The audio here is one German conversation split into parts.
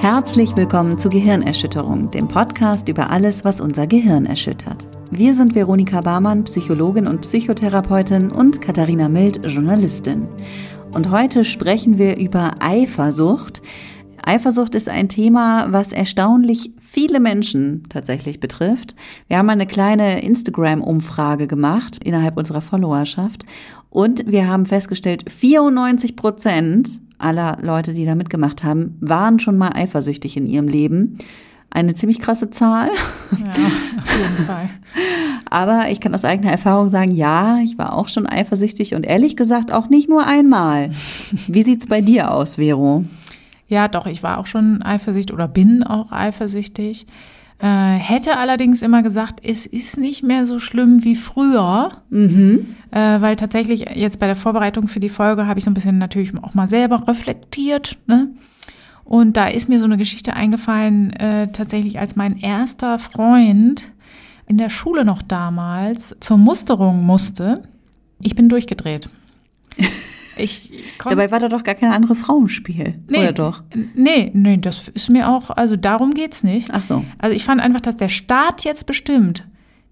Herzlich willkommen zu Gehirnerschütterung, dem Podcast über alles, was unser Gehirn erschüttert. Wir sind Veronika Barmann, Psychologin und Psychotherapeutin und Katharina Mild, Journalistin. Und heute sprechen wir über Eifersucht. Eifersucht ist ein Thema, was erstaunlich viele Menschen tatsächlich betrifft. Wir haben eine kleine Instagram-Umfrage gemacht innerhalb unserer Followerschaft und wir haben festgestellt, 94 Prozent aller Leute, die da mitgemacht haben, waren schon mal eifersüchtig in ihrem Leben. Eine ziemlich krasse Zahl. Ja, auf jeden Fall. Aber ich kann aus eigener Erfahrung sagen, ja, ich war auch schon eifersüchtig und ehrlich gesagt auch nicht nur einmal. Wie sieht's bei dir aus, Vero? Ja, doch, ich war auch schon eifersüchtig oder bin auch eifersüchtig. Äh, hätte allerdings immer gesagt, es ist nicht mehr so schlimm wie früher, mhm. äh, weil tatsächlich jetzt bei der Vorbereitung für die Folge habe ich so ein bisschen natürlich auch mal selber reflektiert. Ne? Und da ist mir so eine Geschichte eingefallen, äh, tatsächlich als mein erster Freund in der Schule noch damals zur Musterung musste. Ich bin durchgedreht. Ich Dabei war da doch gar keine andere Frau im Spiel, nee, oder doch? Nee, nee, das ist mir auch, also darum geht's nicht. Ach so. Also ich fand einfach, dass der Staat jetzt bestimmt,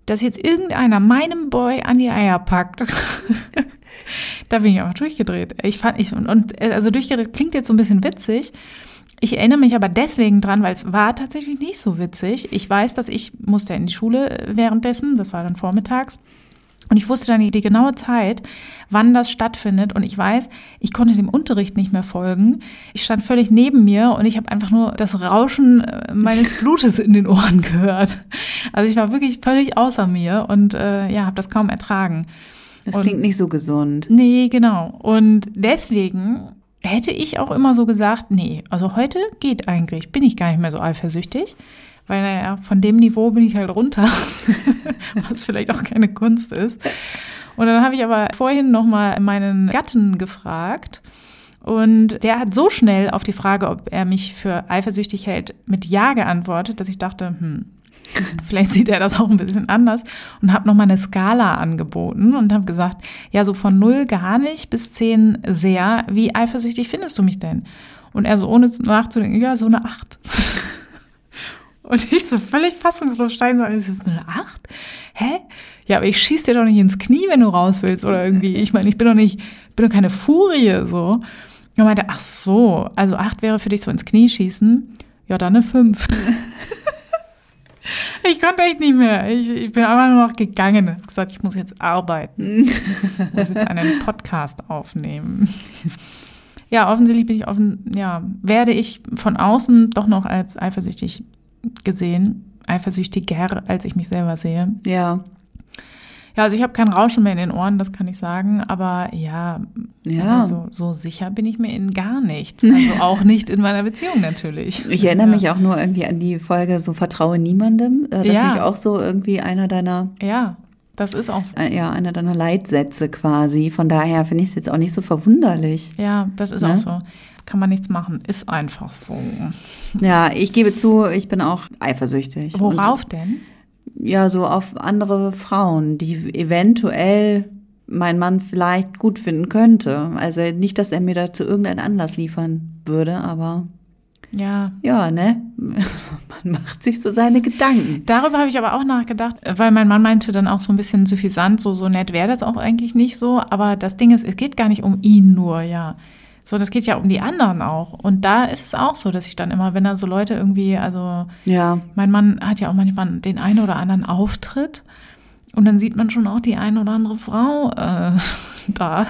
dass jetzt irgendeiner meinem Boy an die Eier packt. da bin ich auch durchgedreht. Ich fand, ich, und, und also durchgedreht klingt jetzt so ein bisschen witzig. Ich erinnere mich aber deswegen dran, weil es war tatsächlich nicht so witzig. Ich weiß, dass ich musste in die Schule währenddessen, das war dann vormittags. Und ich wusste dann die, die genaue Zeit, wann das stattfindet. Und ich weiß, ich konnte dem Unterricht nicht mehr folgen. Ich stand völlig neben mir und ich habe einfach nur das Rauschen äh, meines Blutes in den Ohren gehört. Also ich war wirklich völlig außer mir und äh, ja, habe das kaum ertragen. Das und, klingt nicht so gesund. Nee, genau. Und deswegen hätte ich auch immer so gesagt, nee, also heute geht eigentlich, bin ich gar nicht mehr so eifersüchtig weil naja, von dem Niveau bin ich halt runter, was vielleicht auch keine Kunst ist. Und dann habe ich aber vorhin nochmal meinen Gatten gefragt. Und der hat so schnell auf die Frage, ob er mich für eifersüchtig hält, mit Ja geantwortet, dass ich dachte, hm, vielleicht sieht er das auch ein bisschen anders und habe nochmal eine Skala angeboten und habe gesagt, ja, so von null gar nicht bis zehn sehr. Wie eifersüchtig findest du mich denn? Und er so ohne nachzudenken, ja, so eine acht. Und ich so völlig fassungslos stein so, ist das eine Acht? Hä? Ja, aber ich schieß dir doch nicht ins Knie, wenn du raus willst oder irgendwie. Ich meine, ich bin doch nicht, bin doch keine Furie, so. Und meinte, ach so, also acht wäre für dich so ins Knie schießen. Ja, dann eine fünf. ich konnte echt nicht mehr. Ich, ich bin einfach nur noch gegangen. Ich habe gesagt, ich muss jetzt arbeiten. Ich muss jetzt einen Podcast aufnehmen. Ja, offensichtlich bin ich offen, ja, werde ich von außen doch noch als eifersüchtig gesehen, eifersüchtiger, als ich mich selber sehe. Ja. Ja, also ich habe kein Rauschen mehr in den Ohren, das kann ich sagen, aber ja, ja. Also, so sicher bin ich mir in gar nichts. Also auch nicht in meiner Beziehung natürlich. Ich erinnere ja. mich auch nur irgendwie an die Folge so Vertraue niemandem. Äh, das ja. ist nicht auch so irgendwie einer deiner. Ja. Das ist auch so. Äh, ja, einer deiner Leitsätze quasi. Von daher finde ich es jetzt auch nicht so verwunderlich. Ja, das ist ne? auch so kann man nichts machen. Ist einfach so. Ja, ich gebe zu, ich bin auch eifersüchtig. Worauf Und, denn? Ja, so auf andere Frauen, die eventuell mein Mann vielleicht gut finden könnte. Also nicht, dass er mir dazu irgendeinen Anlass liefern würde, aber ja. Ja, ne? Man macht sich so seine Gedanken. Darüber habe ich aber auch nachgedacht, weil mein Mann meinte dann auch so ein bisschen suffisant, so, so nett wäre das auch eigentlich nicht so. Aber das Ding ist, es geht gar nicht um ihn nur, ja. So, das geht ja um die anderen auch. Und da ist es auch so, dass ich dann immer, wenn da so Leute irgendwie, also ja. mein Mann hat ja auch manchmal den einen oder anderen Auftritt und dann sieht man schon auch die eine oder andere Frau äh, da.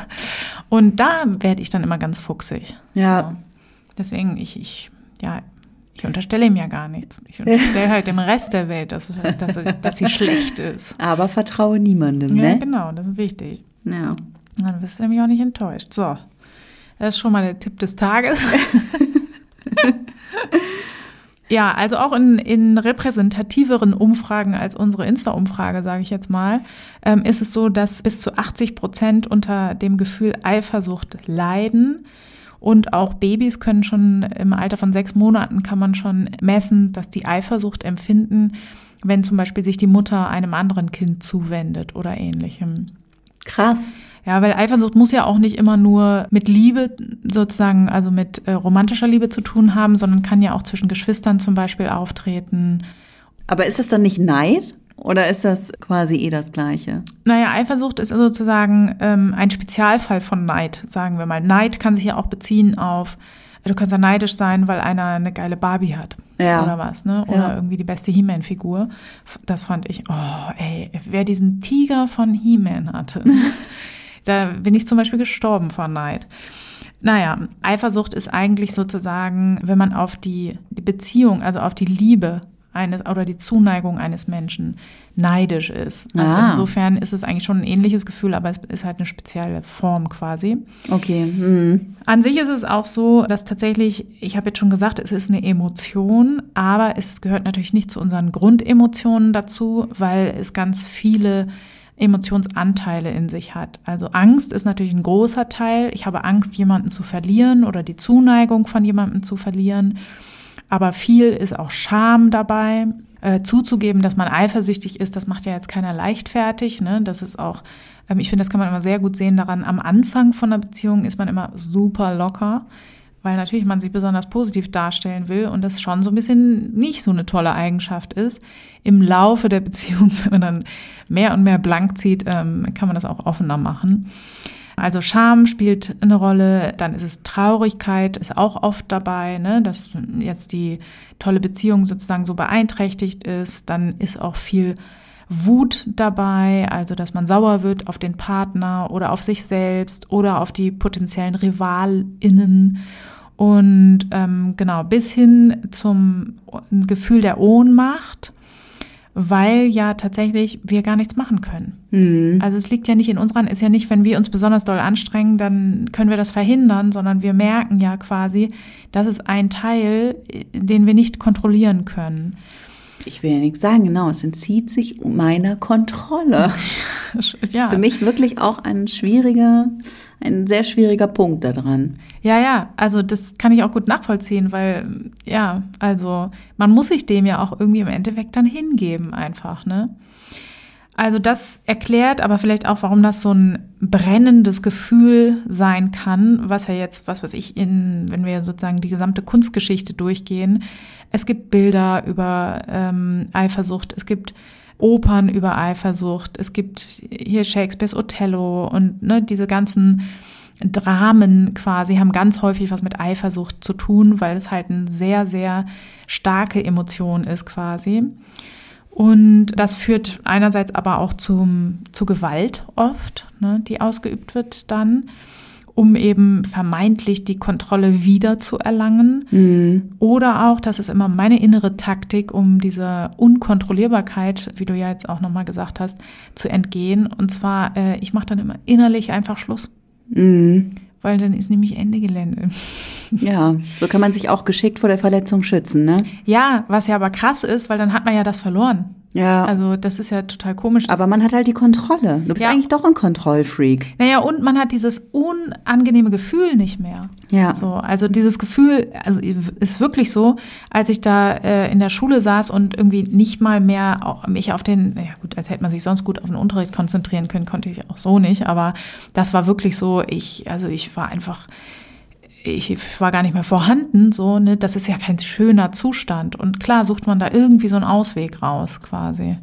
Und da werde ich dann immer ganz fuchsig. Ja. So. Deswegen, ich, ich, ja, ich unterstelle ihm ja gar nichts. Ich unterstelle halt dem Rest der Welt, dass, dass, dass sie schlecht ist. Aber vertraue niemandem, ne? Ja, genau, das ist wichtig. Ja. Dann bist du nämlich auch nicht enttäuscht. So. Das ist schon mal der Tipp des Tages. ja, also auch in, in repräsentativeren Umfragen als unsere Insta-Umfrage, sage ich jetzt mal, ähm, ist es so, dass bis zu 80 Prozent unter dem Gefühl Eifersucht leiden. Und auch Babys können schon im Alter von sechs Monaten kann man schon messen, dass die Eifersucht empfinden, wenn zum Beispiel sich die Mutter einem anderen Kind zuwendet oder ähnlichem. Krass. Ja, weil Eifersucht muss ja auch nicht immer nur mit Liebe sozusagen, also mit äh, romantischer Liebe zu tun haben, sondern kann ja auch zwischen Geschwistern zum Beispiel auftreten. Aber ist das dann nicht Neid? Oder ist das quasi eh das Gleiche? Naja, Eifersucht ist sozusagen ähm, ein Spezialfall von Neid, sagen wir mal. Neid kann sich ja auch beziehen auf, du kannst ja neidisch sein, weil einer eine geile Barbie hat. Ja. Oder was, ne? Oder Ja. irgendwie die beste He-Man-Figur. Das fand ich, oh, ey, wer diesen Tiger von He-Man hatte, da bin ich zum Beispiel gestorben vor Neid. Naja, Eifersucht ist eigentlich sozusagen, wenn man auf die, die Beziehung, also auf die Liebe eines oder die Zuneigung eines Menschen neidisch ist. Also Ah. insofern ist es eigentlich schon ein ähnliches Gefühl, aber es ist halt eine spezielle Form quasi. Okay. Hm. An sich ist es auch so, dass tatsächlich, ich habe jetzt schon gesagt, es ist eine Emotion, aber es gehört natürlich nicht zu unseren Grundemotionen dazu, weil es ganz viele Emotionsanteile in sich hat. Also Angst ist natürlich ein großer Teil. Ich habe Angst, jemanden zu verlieren oder die Zuneigung von jemandem zu verlieren. Aber viel ist auch Scham dabei. Äh, zuzugeben, dass man eifersüchtig ist, das macht ja jetzt keiner leichtfertig. Ne? Das ist auch, ähm, ich finde, das kann man immer sehr gut sehen daran. Am Anfang von einer Beziehung ist man immer super locker, weil natürlich man sich besonders positiv darstellen will und das schon so ein bisschen nicht so eine tolle Eigenschaft ist. Im Laufe der Beziehung, wenn man dann mehr und mehr blank zieht, ähm, kann man das auch offener machen. Also Scham spielt eine Rolle, dann ist es Traurigkeit, ist auch oft dabei, ne, dass jetzt die tolle Beziehung sozusagen so beeinträchtigt ist. Dann ist auch viel Wut dabei, also dass man sauer wird auf den Partner oder auf sich selbst oder auf die potenziellen RivalInnen. Und ähm, genau, bis hin zum Gefühl der Ohnmacht, weil ja tatsächlich wir gar nichts machen können. Hm. Also es liegt ja nicht in unserer Hand, ist ja nicht, wenn wir uns besonders doll anstrengen, dann können wir das verhindern, sondern wir merken ja quasi, das ist ein Teil, den wir nicht kontrollieren können. Ich will ja nichts sagen, genau. Es entzieht sich meiner Kontrolle. ja. Für mich wirklich auch ein schwieriger, ein sehr schwieriger Punkt daran. Ja, ja, also das kann ich auch gut nachvollziehen, weil ja, also man muss sich dem ja auch irgendwie im Endeffekt dann hingeben einfach, ne? Also das erklärt aber vielleicht auch, warum das so ein brennendes Gefühl sein kann, was ja jetzt, was weiß ich, in, wenn wir sozusagen die gesamte Kunstgeschichte durchgehen. Es gibt Bilder über ähm, Eifersucht, es gibt Opern über Eifersucht, es gibt hier Shakespeares Othello und ne, diese ganzen Dramen quasi haben ganz häufig was mit Eifersucht zu tun, weil es halt eine sehr, sehr starke Emotion ist quasi. Und das führt einerseits aber auch zum, zu Gewalt oft, ne, die ausgeübt wird dann, um eben vermeintlich die Kontrolle wieder zu erlangen. Hm. Oder auch, das ist immer meine innere Taktik, um dieser Unkontrollierbarkeit, wie du ja jetzt auch nochmal gesagt hast, zu entgehen. Und zwar, äh, ich mache dann immer innerlich einfach Schluss, Hm. Weil dann ist nämlich Ende Gelände. Ja, so kann man sich auch geschickt vor der Verletzung schützen, ne? Ja, was ja aber krass ist, weil dann hat man ja das verloren. Ja. Also das ist ja total komisch. aber man hat halt die Kontrolle. Du bist Ja. eigentlich doch ein Kontrollfreak. Naja, und man hat dieses unangenehme Gefühl nicht mehr. Ja. So, also dieses Gefühl, also ist wirklich so, als ich da äh, in der Schule saß und irgendwie nicht mal mehr auch mich auf den, ja gut, als hätte man sich sonst gut auf den Unterricht konzentrieren können, konnte ich auch so nicht, aber das war wirklich so, ich, also ich war einfach, ich war gar nicht mehr vorhanden, so, ne, das ist ja kein schöner Zustand. Und klar sucht man da irgendwie so einen Ausweg raus, quasi.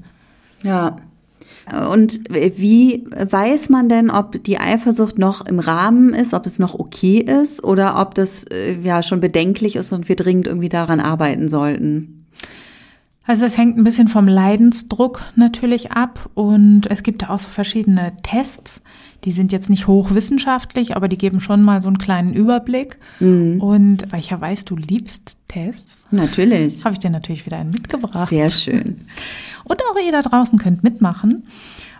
Ja. Und wie weiß man denn, ob die Eifersucht noch im Rahmen ist, ob es noch okay ist oder ob das äh, ja schon bedenklich ist und wir dringend irgendwie daran arbeiten sollten? Also das hängt ein bisschen vom Leidensdruck natürlich ab und es gibt da auch so verschiedene Tests. Die sind jetzt nicht hochwissenschaftlich, aber die geben schon mal so einen kleinen Überblick. Und weil ich ja weiß, du liebst Tests, Natürlich. habe ich dir natürlich wieder einen mitgebracht. Sehr schön. Und auch ihr da draußen könnt mitmachen.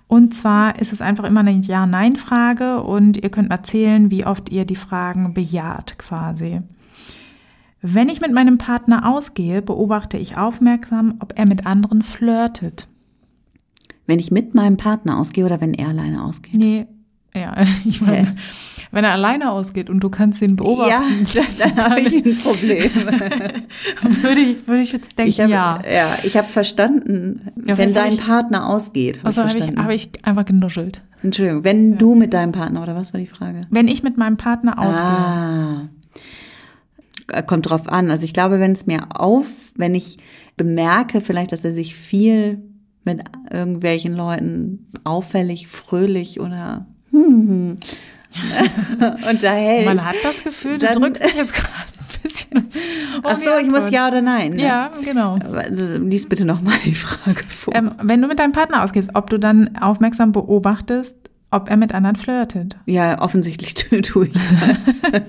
Und zwar ist es einfach immer eine Ja-Nein-Frage und ihr könnt erzählen, wie oft ihr die Fragen bejaht quasi. Wenn ich mit meinem Partner ausgehe, beobachte ich aufmerksam, ob er mit anderen flirtet. Wenn ich mit meinem Partner ausgehe oder wenn er alleine ausgeht? Nee, ja, ich meine, wenn er alleine ausgeht und du kannst ihn beobachten, Ja, dann, dann habe ich ein Problem. würde ich, würde ich jetzt denken, Ich hab, ja. ja, ich habe verstanden, Ja, wenn dein ich- Partner ausgeht. Hab Also habe ich, hab ich einfach genuschelt. Entschuldigung, wenn du mit deinem Partner, oder was war die Frage? Wenn ich mit meinem Partner ausgehe. Ah. Kommt drauf an. Also ich glaube, wenn es mir auf, wenn ich bemerke vielleicht, dass er sich viel mit irgendwelchen Leuten auffällig, fröhlich oder hm, unterhält. Man hat das Gefühl, du Dann- drückst dich jetzt gerade ein bisschen. um Ach so, ich muss ja oder nein. Ne? Ja, genau. Also, lies bitte nochmal die Frage vor. Ähm, wenn du mit deinem Partner ausgehst, ob du dann aufmerksam beobachtest, ob er mit anderen flirtet. ja, offensichtlich tu- tue ich das.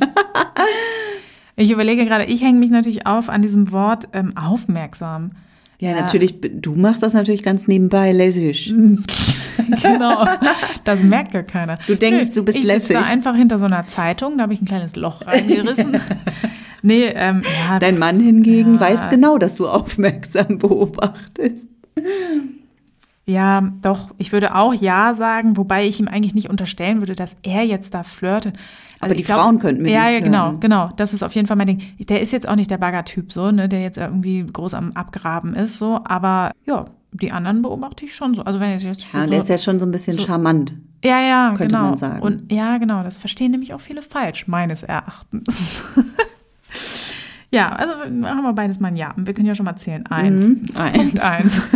Ich überlege gerade, ich hänge mich natürlich auf an diesem Wort ähm, aufmerksam. Ja, natürlich, du machst das natürlich ganz nebenbei lässig. Genau. Das merkt gar keiner. Du denkst, du bist ich sitze da lässig. einfach hinter so einer Zeitung, da habe ich ein kleines Loch reingerissen. nee, ähm, ja, Dein Mann hingegen Ja. weiß genau, dass du aufmerksam beobachtest. Ja, doch, ich würde auch ja sagen, wobei ich ihm eigentlich nicht unterstellen würde, dass er jetzt da flirtet. Also Aber ich die Frauen könnten mit Ja, ja, genau, genau. Das ist auf jeden Fall mein Ding. Der ist jetzt auch nicht der Baggertyp so, ne, der jetzt irgendwie groß am Abgraben ist, so, aber ja, die anderen beobachte ich schon so. Also wenn ich jetzt Ja, und der ist ja schon so ein bisschen so- charmant. ja, ja, könnte genau. man sagen. Und ja, genau, das verstehen nämlich auch viele falsch, meines Erachtens. ja, also machen wir beides mal ein Ja. Wir können ja schon mal zählen. Eins. Mhm, eins. Punkt eins.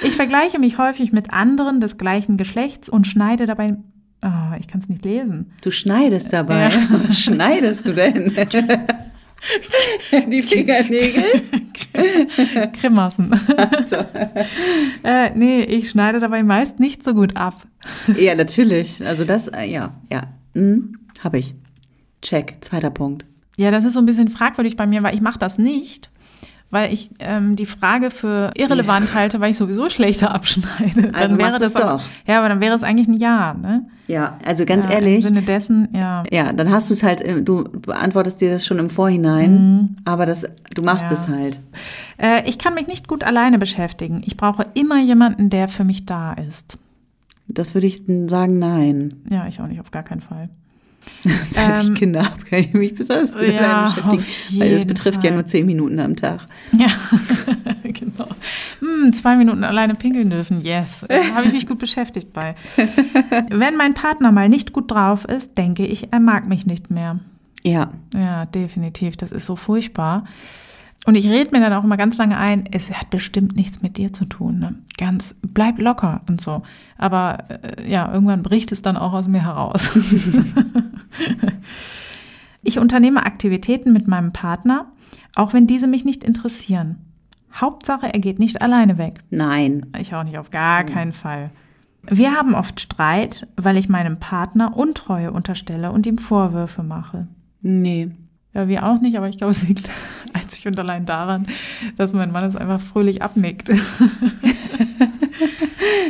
Ich vergleiche mich häufig mit anderen des gleichen Geschlechts und schneide dabei. Ah, ich kann es nicht lesen. Du schneidest dabei. Ja. Was schneidest du denn? die Fingernägel? Grimassen. äh, nee, ich schneide dabei meist nicht so gut ab. Ja, natürlich. Also das, äh, ja, ja. Hm, Habe ich. Check. Zweiter Punkt. Ja, das ist so ein bisschen fragwürdig bei mir, weil ich mache das nicht, weil ich ähm, die Frage für irrelevant halte, weil ich sowieso schlechter abschneide. Also machst du's aber, doch. Ja, aber dann wäre es eigentlich ein Ja, ne? Ja, also ganz ja, ehrlich. Im Sinne dessen, ja. Ja, dann hast du es halt, äh, du beantwortest dir das schon im Vorhinein, aber das, du machst Mhm. Ja. es halt. Äh, ich kann mich nicht gut alleine beschäftigen. Ich brauche immer jemanden, der für mich da ist. Das würde ich sagen, nein. Ja, ich auch nicht, auf gar keinen Fall. Seit ich Ähm, Kinder habe, kann ich mich besonders gut ja, beschäftigen. Weil das betrifft ja Fall. nur zehn Minuten am Tag. Ja, genau. Hm, zwei Minuten alleine pinkeln dürfen, yes. Da habe ich mich gut beschäftigt bei. Wenn mein Partner mal nicht gut drauf ist, denke ich, er mag mich nicht mehr. Ja, Ja, definitiv. Das ist so furchtbar. Und ich rede mir dann auch immer ganz lange ein, es hat bestimmt nichts mit dir zu tun. Ne? Ganz, bleib locker und so. Aber äh, ja, irgendwann bricht es dann auch aus mir heraus. ich unternehme Aktivitäten mit meinem Partner, auch wenn diese mich nicht interessieren. Hauptsache, er geht nicht alleine weg. nein. Ich auch nicht, auf gar keinen Fall. Wir haben oft Streit, weil ich meinem Partner Untreue unterstelle und ihm Vorwürfe mache. Nee. Ja, wir auch nicht, aber ich glaube, es liegt und allein daran, dass mein Mann es einfach fröhlich abnickt.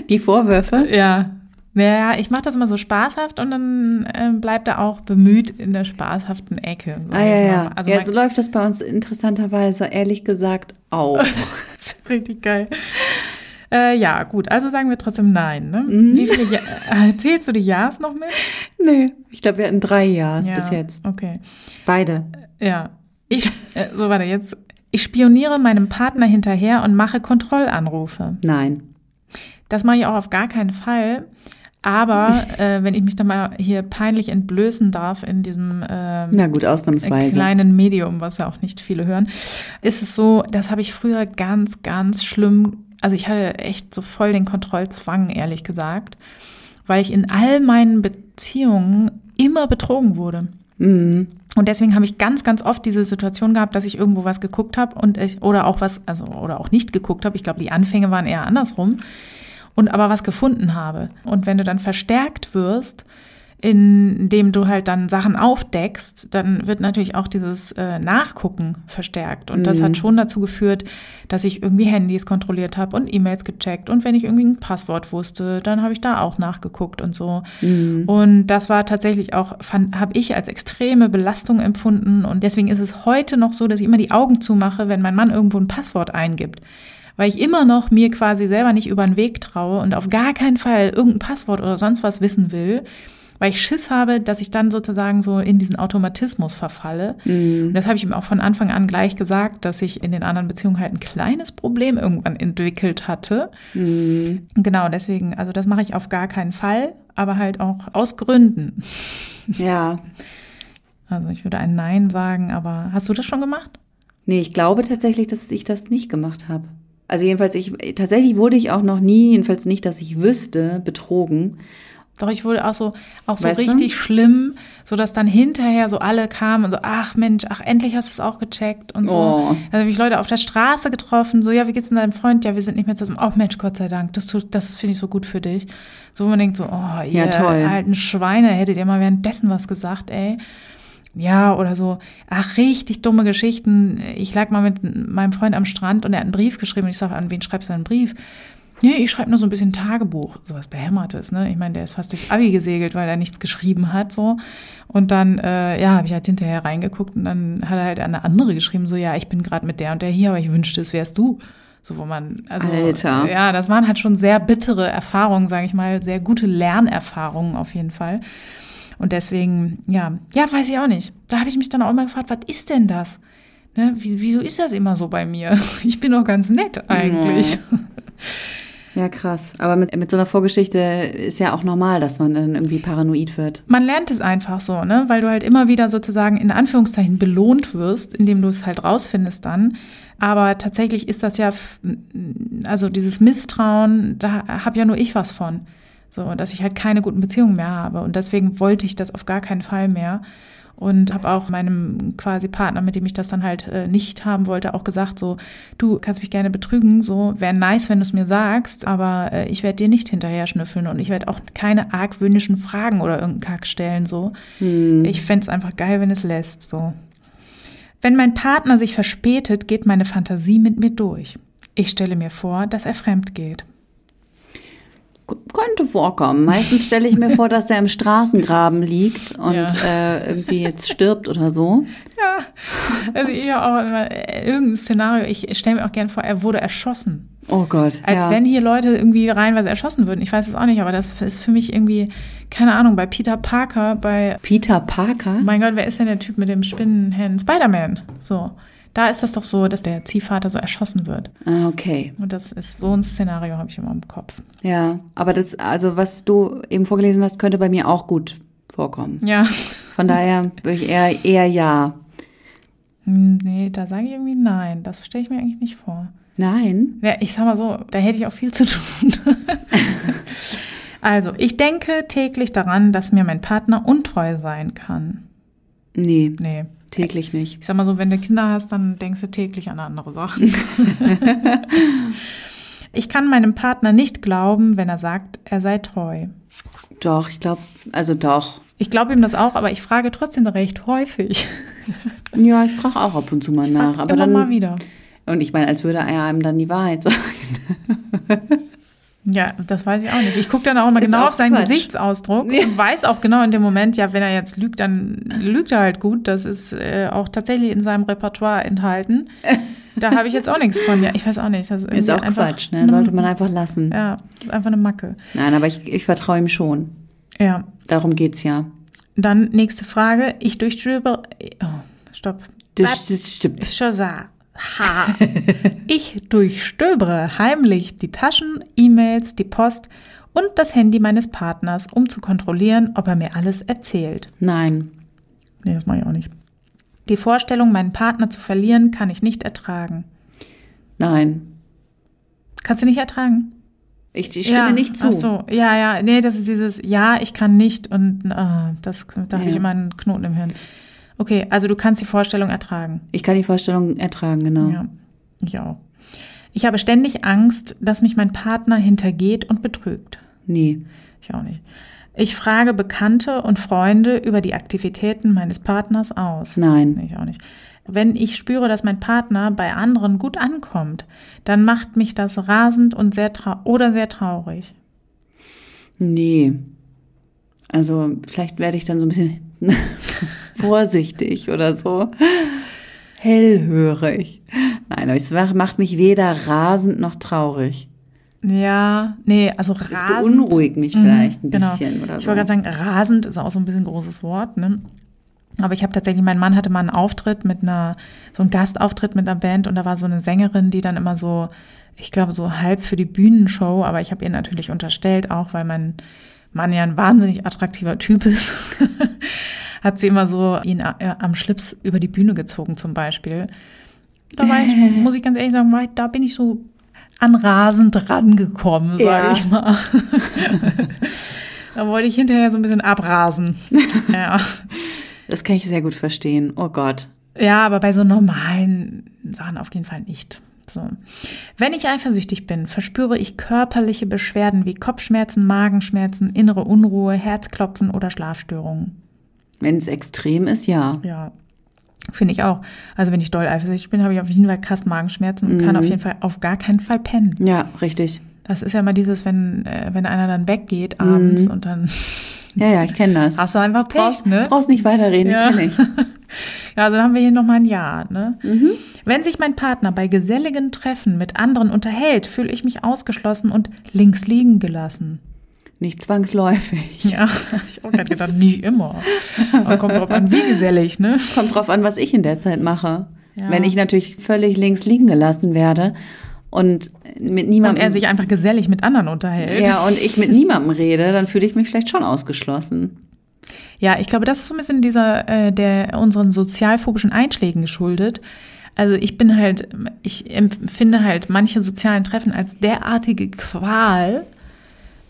Die Vorwürfe? ja. Naja, ich mache das immer so spaßhaft und dann äh, bleibt er auch bemüht in der spaßhaften Ecke. sag Ah, ja, ja. Also ja, so läuft das bei uns interessanterweise, ehrlich gesagt, auch. Richtig geil. Äh, ja, gut, also sagen wir trotzdem nein. Ne? Mhm. Wie viele ja äh, zählst du die Ja's noch mit? nee. Ich glaube, wir hatten drei Ja's ja, bis jetzt. Okay. Beide. Ja. Ich, äh, so warte jetzt. Ich spioniere meinem Partner hinterher und mache Kontrollanrufe. Nein. Das mache ich auch auf gar keinen Fall. Aber äh, wenn ich mich da mal hier peinlich entblößen darf in diesem ähm, Na gut, ausnahmsweise. kleinen Medium, was ja auch nicht viele hören, ist es so, das habe ich früher ganz, ganz schlimm, also ich hatte echt so voll den Kontrollzwang, ehrlich gesagt, weil ich in all meinen Beziehungen immer betrogen wurde. Mhm. Und deswegen habe ich ganz, ganz oft diese Situation gehabt, dass ich irgendwo was geguckt habe und ich, oder auch was, also oder auch nicht geguckt habe. Ich glaube, die Anfänge waren eher andersrum. Und aber was gefunden habe. Und wenn du dann verstärkt wirst, indem du halt dann Sachen aufdeckst, dann wird natürlich auch dieses äh, Nachgucken verstärkt. Und das Mhm. hat schon dazu geführt, dass ich irgendwie Handys kontrolliert habe und E-Mails gecheckt. Und wenn ich irgendwie ein Passwort wusste, dann habe ich da auch nachgeguckt und so. Mhm. Und das war tatsächlich auch, habe ich als extreme Belastung empfunden. Und deswegen ist es heute noch so, dass ich immer die Augen zumache, wenn mein Mann irgendwo ein Passwort eingibt. Weil ich immer noch mir quasi selber nicht über den Weg traue und auf gar keinen Fall irgendein Passwort oder sonst was wissen will, weil ich Schiss habe, dass ich dann sozusagen so in diesen Automatismus verfalle. Und das habe ich ihm auch von Anfang an gleich gesagt, dass ich in den anderen Beziehungen halt ein kleines Problem irgendwann entwickelt hatte. Genau, deswegen, also das mache ich auf gar keinen Fall, aber halt auch aus Gründen. Ja. Also ich würde ein Nein sagen, aber hast du das schon gemacht? Nee, ich glaube tatsächlich, dass ich das nicht gemacht habe. Also jedenfalls, ich tatsächlich wurde ich auch noch nie, jedenfalls nicht, dass ich wüsste, betrogen. Doch, ich wurde auch so, auch so Weißt du? richtig schlimm, so dass dann hinterher so alle kamen und so, ach Mensch, ach endlich hast du es auch gecheckt und so. Oh. Also habe ich Leute auf der Straße getroffen, so, ja, wie geht's denn deinem Freund? Ja, wir sind nicht mehr zusammen. Oh Mensch, Gott sei Dank, das tut, das finde ich so gut für dich. So, wo man denkt so, oh, ihr Ja, toll. alten Schweine, hättet ihr mal währenddessen was gesagt, ey. Ja, oder so, ach, richtig dumme Geschichten. Ich lag mal mit meinem Freund am Strand und er hat einen Brief geschrieben und ich sage, an wen schreibst du einen Brief? Nee, ich schreibe nur so ein bisschen Tagebuch, sowas Behämmertes, ne? Ich meine, der ist fast durchs Abi gesegelt, weil er nichts geschrieben hat, so. Und dann, äh, ja, habe ich halt hinterher reingeguckt und dann hat er halt eine andere geschrieben, so, ja, ich bin gerade mit der und der hier, aber ich wünschte, es wärst du. So, wo man, also, Alter. ja, das waren halt schon sehr bittere Erfahrungen, sage ich mal, sehr gute Lernerfahrungen auf jeden Fall. Und deswegen, ja, ja, weiß ich auch nicht. Da habe ich mich dann auch immer gefragt, was ist denn das? Ne? Wie- Wieso ist das immer so bei mir? Ich bin doch ganz nett eigentlich. Ja, krass. Aber mit, mit so einer Vorgeschichte ist ja auch normal, dass man dann irgendwie paranoid wird. Man lernt es einfach so, ne? Weil du halt immer wieder sozusagen in Anführungszeichen belohnt wirst, indem du es halt rausfindest dann. Aber tatsächlich ist das ja, also dieses Misstrauen, da habe ja nur ich was von. So, dass ich halt keine guten Beziehungen mehr habe. Und deswegen wollte ich das auf gar keinen Fall mehr. Und habe auch meinem quasi Partner, mit dem ich das dann halt äh, nicht haben wollte, auch gesagt, so, du kannst mich gerne betrügen, so, wäre nice, wenn du es mir sagst, aber äh, ich werde dir nicht hinterher schnüffeln und ich werde auch keine argwöhnischen Fragen oder irgendeinen Kack stellen, so. Ich fänd's es einfach geil, wenn es lässt, so. Wenn mein Partner sich verspätet, geht meine Fantasie mit mir durch. Ich stelle mir vor, dass er fremd geht. Könnte vorkommen. Meistens stelle ich mir vor, dass er im Straßengraben liegt und Ja. äh, irgendwie jetzt stirbt oder so. Ja, also ich auch immer äh, irgendein Szenario, ich stelle mir auch gerne vor, er wurde erschossen. Oh Gott. Als ja. wenn hier Leute irgendwie reihenweise erschossen würden. Ich weiß es auch nicht, aber das ist für mich irgendwie, keine Ahnung, bei Peter Parker, bei, Peter Parker? mein Gott, wer ist denn der Typ mit dem Spinnenhänden? Spider-Man. So. Da ist das doch so, dass der Ziehvater so erschossen wird. Ah, okay. Und das ist so ein Szenario, habe ich immer im Kopf. Ja, aber das, also was du eben vorgelesen hast, könnte bei mir auch gut vorkommen. Ja. Von daher würde ich eher, eher ja. Hm, Nee, da sage ich irgendwie nein. Das stelle ich mir eigentlich nicht vor. Nein? Ja, ich sag mal so, da hätte ich auch viel zu tun. also, ich denke täglich daran, dass mir mein Partner untreu sein kann. Nee, Nee. Täglich nicht. Ich sag mal so, wenn du Kinder hast, dann denkst du täglich an andere Sachen. ich kann meinem Partner nicht glauben, wenn er sagt, er sei treu. Doch, ich glaube, also doch. Ich glaube ihm das auch, aber ich frage trotzdem recht häufig. Ja, ich frage auch ab und zu mal nach. Frag Aber immer dann, mal wieder. Und ich meine, als würde er einem dann die Wahrheit sagen. Ja, das weiß ich auch nicht. Ich gucke dann auch immer Ist genau auch auf seinen Quatsch. Gesichtsausdruck Ja. und weiß auch genau in dem Moment, ja, wenn er jetzt lügt, dann lügt er halt gut. Das ist äh, auch tatsächlich in seinem Repertoire enthalten. Da habe ich jetzt auch nichts von. Ja, ich weiß auch nicht. Das Ist irgendwie auch einfach Quatsch, ne? Sollte man einfach lassen. Ja, ist einfach eine Macke. Nein, aber ich, ich vertraue ihm schon. Ja. Darum geht's ja. Dann nächste Frage. Ich durchstöbere. Oh, stopp. Das, das stimmt. Ist schon so. Ha. Ich durchstöbere heimlich die Taschen, E-Mails, die Post und das Handy meines Partners, um zu kontrollieren, ob er mir alles erzählt. Nein. Nee, das mache ich auch nicht. Die Vorstellung, meinen Partner zu verlieren, kann ich nicht ertragen. Nein. Kannst du nicht ertragen? Ich, ich stimme ja. nicht zu. Ach so, ja, ja, nee, das ist dieses Ja, ich kann nicht und ah, das, da habe Ja. ich immer einen Knoten im Hirn. Okay, also du kannst die Vorstellung ertragen. Ich kann die Vorstellung ertragen, genau. Ja, ich auch. Ich habe ständig Angst, dass mich mein Partner hintergeht und betrügt. Nee. Ich auch nicht. Ich frage Bekannte und Freunde über die Aktivitäten meines Partners aus. Nein. Nee, ich auch nicht. Wenn ich spüre, dass mein Partner bei anderen gut ankommt, dann macht mich das rasend und sehr oder sehr traurig. Nee. Also vielleicht werde ich dann so ein bisschen vorsichtig oder so. Hellhörig. Nein, aber es macht mich weder rasend noch traurig. Ja, nee, also Das rasend. beunruhigt mich vielleicht ein Genau. bisschen oder Ich so. wollte gerade sagen, rasend ist auch so ein bisschen ein großes Wort, ne? Aber ich habe tatsächlich, mein Mann hatte mal einen Auftritt mit einer, so einen Gastauftritt mit einer Band und da war so eine Sängerin, die dann immer so, ich glaube, so halb für die Bühnenshow, aber ich habe ihr natürlich unterstellt, auch weil mein Mann ja ein wahnsinnig attraktiver Typ ist, hat sie immer so ihn äh, am Schlips über die Bühne gezogen zum Beispiel. Da war ich, muss ich ganz ehrlich sagen, ich- da bin ich so an rasend rangekommen, sage Ja. ich mal. da wollte ich hinterher so ein bisschen abrasen. ja. Das kann ich sehr gut verstehen. Oh Gott. ja, aber bei so normalen Sachen auf jeden Fall nicht. So. Wenn ich eifersüchtig bin, verspüre ich körperliche Beschwerden wie Kopfschmerzen, Magenschmerzen, innere Unruhe, Herzklopfen oder Schlafstörungen. Wenn es extrem ist, ja. Ja, finde ich auch. Also wenn ich doll eifersüchtig bin, habe ich auf jeden Fall krass Magenschmerzen und kann auf jeden Fall auf gar keinen Fall pennen. Ja, richtig. Das ist ja mal dieses, wenn, äh, wenn einer dann weggeht abends und dann Ja, ja, ich kenne das. hast du einfach Pech, brauchst, ne? brauchst nicht weiterreden, Ja. kenne ich. Ja, also dann haben wir hier nochmal ein Ja. Ne? Wenn sich mein Partner bei geselligen Treffen mit anderen unterhält, fühle ich mich ausgeschlossen und links liegen gelassen. Nicht zwangsläufig. Ja, habe ich auch gerade gedacht, nicht immer. Aber kommt drauf an, wie gesellig, ne? Kommt drauf an, was ich in der Zeit mache. Ja. Wenn ich natürlich völlig links liegen gelassen werde und mit Und niemandem er sich einfach gesellig mit anderen unterhält. ja und ich mit niemandem rede, dann fühle ich mich vielleicht schon ausgeschlossen. Ja, ich glaube, das ist so ein bisschen dieser, äh, der unseren sozialphobischen Einschlägen geschuldet. Also ich bin halt, ich empfinde halt manche sozialen Treffen als derartige Qual,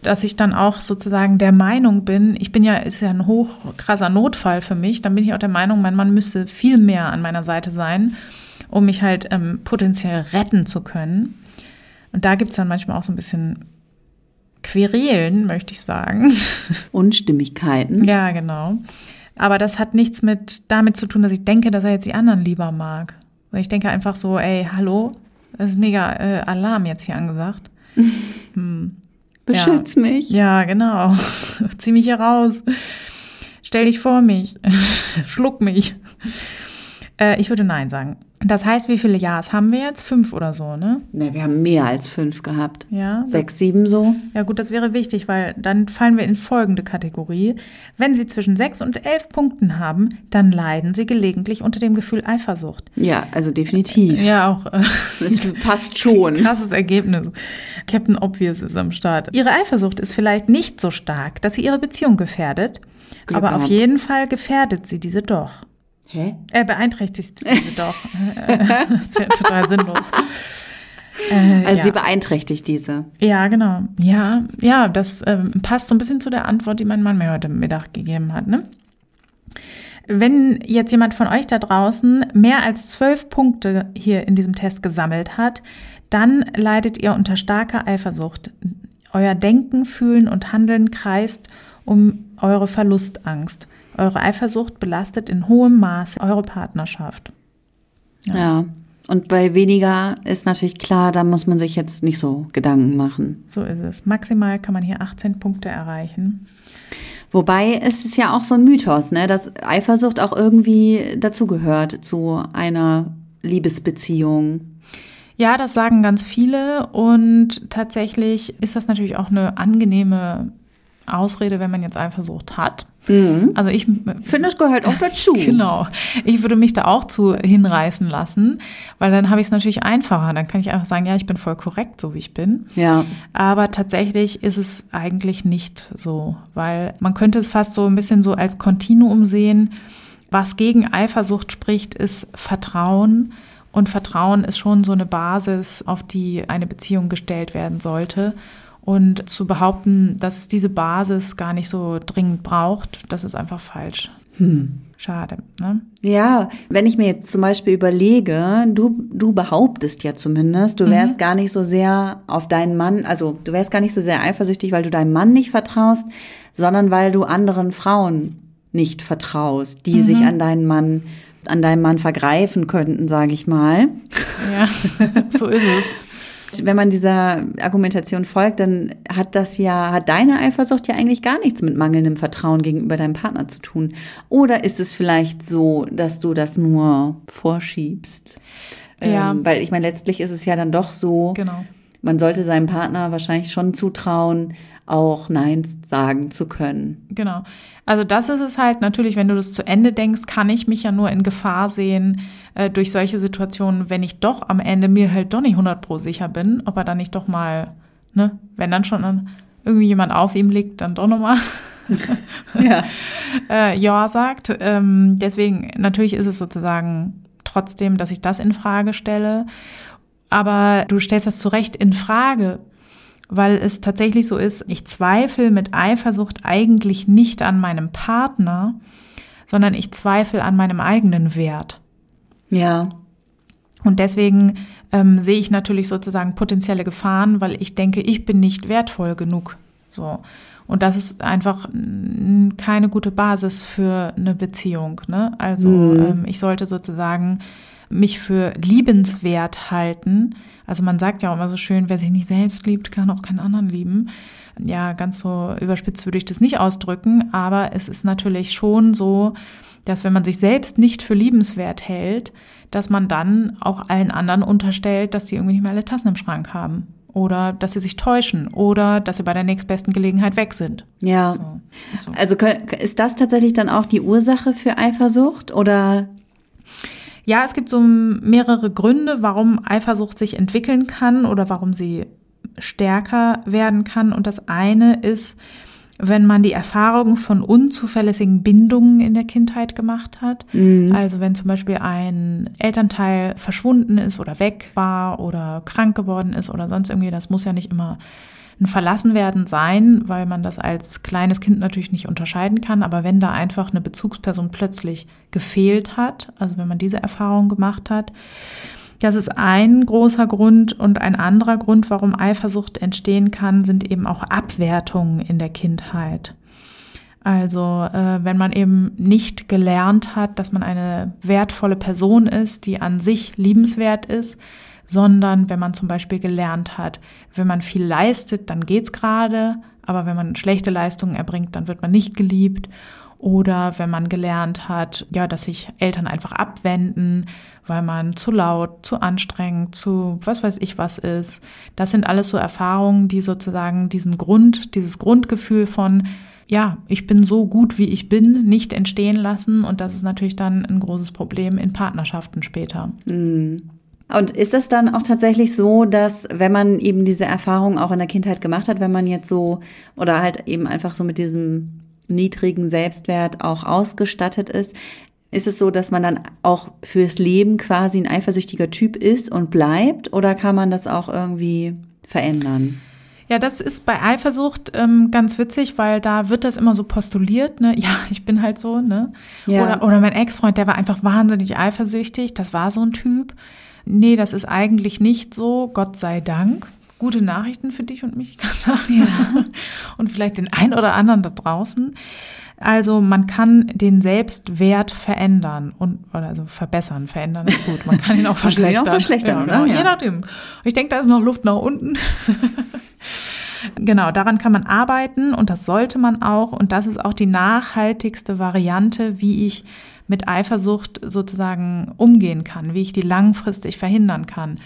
dass ich dann auch sozusagen der Meinung bin, ich bin ja, ist ja ein hochkrasser Notfall für mich, dann bin ich auch der Meinung, mein Mann müsste viel mehr an meiner Seite sein, um mich halt ähm, potenziell retten zu können. Und da gibt's dann manchmal auch so ein bisschen Querelen, möchte ich sagen. Unstimmigkeiten. Ja, genau. Aber das hat nichts mit damit zu tun, dass ich denke, dass er jetzt die anderen lieber mag. Ich denke einfach so, ey, hallo, es ist mega äh, Alarm jetzt hier angesagt. Beschütz mich. Ja, genau. Zieh mich hier raus. Stell dich vor mich. Schluck mich. Äh, ich würde Nein sagen. Das heißt, wie viele Ja's haben wir jetzt? Fünf oder so, ne? Ne, wir haben mehr als fünf gehabt. Ja. Sechs, sieben so. Ja gut, das wäre wichtig, weil dann fallen wir in folgende Kategorie. Wenn Sie zwischen sechs und elf Punkten haben, dann leiden Sie gelegentlich unter dem Gefühl Eifersucht. Ja, also definitiv. Ja, auch äh, Das passt schon. krasses Ergebnis. Captain Obvious ist am Start. Ihre Eifersucht ist vielleicht nicht so stark, dass sie Ihre Beziehung gefährdet, Glück aber auf gehabt. jeden Fall gefährdet sie diese doch. Hä? Äh, beeinträchtigt sie diese doch. Äh, das wäre total sinnlos. Äh, Also ja. sie beeinträchtigt diese. Ja, genau. Ja, ja, das ähm, passt so ein bisschen zu der Antwort, die mein Mann mir heute Mittag gegeben hat. Ne? Wenn jetzt jemand von euch da draußen mehr als zwölf Punkte hier in diesem Test gesammelt hat, dann leidet ihr unter starker Eifersucht. Euer Denken, Fühlen und Handeln kreist um eure Verlustangst. Eure Eifersucht belastet in hohem Maße eure Partnerschaft. Ja. Und bei weniger ist natürlich klar, da muss man sich jetzt nicht so Gedanken machen. So ist es. Maximal kann man hier 18 Punkte erreichen. Wobei es ist ja auch so ein Mythos, ne, dass Eifersucht auch irgendwie dazugehört zu einer Liebesbeziehung. Ja, das sagen ganz viele und tatsächlich ist das natürlich auch eine angenehme Ausrede, wenn man jetzt Eifersucht hat. Also ich finde, das gehört auch dazu. Genau. Ich würde mich da auch zu hinreißen lassen, weil dann habe ich es natürlich einfacher. Dann kann ich einfach sagen, ja, ich bin voll korrekt, so wie ich bin. Ja. Aber tatsächlich ist es eigentlich nicht so, weil man könnte es fast so ein bisschen so als Kontinuum sehen. Was gegen Eifersucht spricht, ist Vertrauen. Und Vertrauen ist schon so eine Basis, auf die eine Beziehung gestellt werden sollte. Und zu behaupten, dass es diese Basis gar nicht so dringend braucht, das ist einfach falsch. Schade, ne? Ja, wenn ich mir jetzt zum Beispiel überlege, du, du behauptest ja zumindest, du wärst gar nicht so sehr auf deinen Mann, also du wärst gar nicht so sehr eifersüchtig, weil du deinem Mann nicht vertraust, sondern weil du anderen Frauen nicht vertraust, die sich an deinen Mann, an deinem Mann vergreifen könnten, sage ich mal. Ja, so ist es. Wenn man dieser Argumentation folgt, dann hat das ja, hat deine Eifersucht ja eigentlich gar nichts mit mangelndem Vertrauen gegenüber deinem Partner zu tun. Oder ist es vielleicht so, dass du das nur vorschiebst? Ja. Ähm, weil ich meine, letztlich ist es ja dann doch so, Genau. Man sollte seinem Partner wahrscheinlich schon zutrauen, auch Nein sagen zu können. Genau. Also das ist es halt natürlich, wenn du das zu Ende denkst, kann ich mich ja nur in Gefahr sehen äh, durch solche Situationen, wenn ich doch am Ende mir halt doch nicht 100 pro sicher bin, ob er dann nicht doch mal, ne, wenn dann schon dann irgendwie jemand auf ihm liegt, dann doch nochmal ja. äh, ja sagt. Ähm, deswegen, natürlich ist es sozusagen trotzdem, dass ich das in Frage stelle. Aber du stellst das zu Recht in Frage, weil es tatsächlich so ist, ich zweifle mit Eifersucht eigentlich nicht an meinem Partner, sondern ich zweifle an meinem eigenen Wert. Ja. Und deswegen ähm, sehe ich natürlich sozusagen potenzielle Gefahren, weil ich denke, ich bin nicht wertvoll genug. So. Und das ist einfach keine gute Basis für eine Beziehung. Ne? Also mhm. ähm, ich sollte sozusagen mich für liebenswert halten. Also man sagt ja auch immer so schön, wer sich nicht selbst liebt, kann auch keinen anderen lieben. Ja, ganz so überspitzt würde ich das nicht ausdrücken, aber es ist natürlich schon so, dass wenn man sich selbst nicht für liebenswert hält, dass man dann auch allen anderen unterstellt, dass die irgendwie nicht mehr alle Tassen im Schrank haben oder dass sie sich täuschen oder dass sie bei der nächstbesten Gelegenheit weg sind. Ja. So, so. Also ist das tatsächlich dann auch die Ursache für Eifersucht oder? Ja, es gibt so mehrere Gründe, warum Eifersucht sich entwickeln kann oder warum sie stärker werden kann. Und das eine ist, wenn man die Erfahrung von unzuverlässigen Bindungen in der Kindheit gemacht hat. Mhm. Also wenn zum Beispiel ein Elternteil verschwunden ist oder weg war oder krank geworden ist oder sonst irgendwie, das muss ja nicht immer ein Verlassenwerden sein, weil man das als kleines Kind natürlich nicht unterscheiden kann. Aber wenn da einfach eine Bezugsperson plötzlich gefehlt hat, also wenn man diese Erfahrung gemacht hat, das ist ein großer Grund und ein anderer Grund, warum Eifersucht entstehen kann, sind eben auch Abwertungen in der Kindheit. Also äh, wenn man eben nicht gelernt hat, dass man eine wertvolle Person ist, die an sich liebenswert ist, sondern wenn man zum Beispiel gelernt hat, wenn man viel leistet, dann geht's gerade, aber wenn man schlechte Leistungen erbringt, dann wird man nicht geliebt. Oder wenn man gelernt hat, ja, dass sich Eltern einfach abwenden, weil man zu laut, zu anstrengend, zu was weiß ich was ist. Das sind alles so Erfahrungen, die sozusagen diesen Grund, dieses Grundgefühl von, ja, ich bin so gut, wie ich bin, nicht entstehen lassen. Und das ist natürlich dann ein großes Problem in Partnerschaften später. Mhm. Und ist das dann auch tatsächlich so, dass wenn man eben diese Erfahrung auch in der Kindheit gemacht hat, wenn man jetzt so oder halt eben einfach so mit diesem niedrigen Selbstwert auch ausgestattet ist, ist es so, dass man dann auch fürs Leben quasi ein eifersüchtiger Typ ist und bleibt oder kann man das auch irgendwie verändern? Ja, das ist bei Eifersucht ähm, ganz witzig, weil da wird das immer so postuliert, ne? Ja, ich bin halt so, ne? Ja. Oder, oder mein Ex-Freund, der war einfach wahnsinnig eifersüchtig, das war so ein Typ. Nee, das ist eigentlich nicht so, Gott sei Dank. Gute Nachrichten für dich und mich, Katha. Ja. Und vielleicht den ein oder anderen da draußen. Also man kann den Selbstwert verändern und oder also verbessern. Verändern ist gut. Man kann ihn auch verschlechtern. Ihn auch verschlechtern, ja, genau. Ja. Je nachdem. Ich denke, da ist noch Luft nach unten. genau, daran kann man arbeiten und das sollte man auch. Und das ist auch die nachhaltigste Variante, wie ich mit Eifersucht sozusagen umgehen kann, wie ich die langfristig verhindern kann.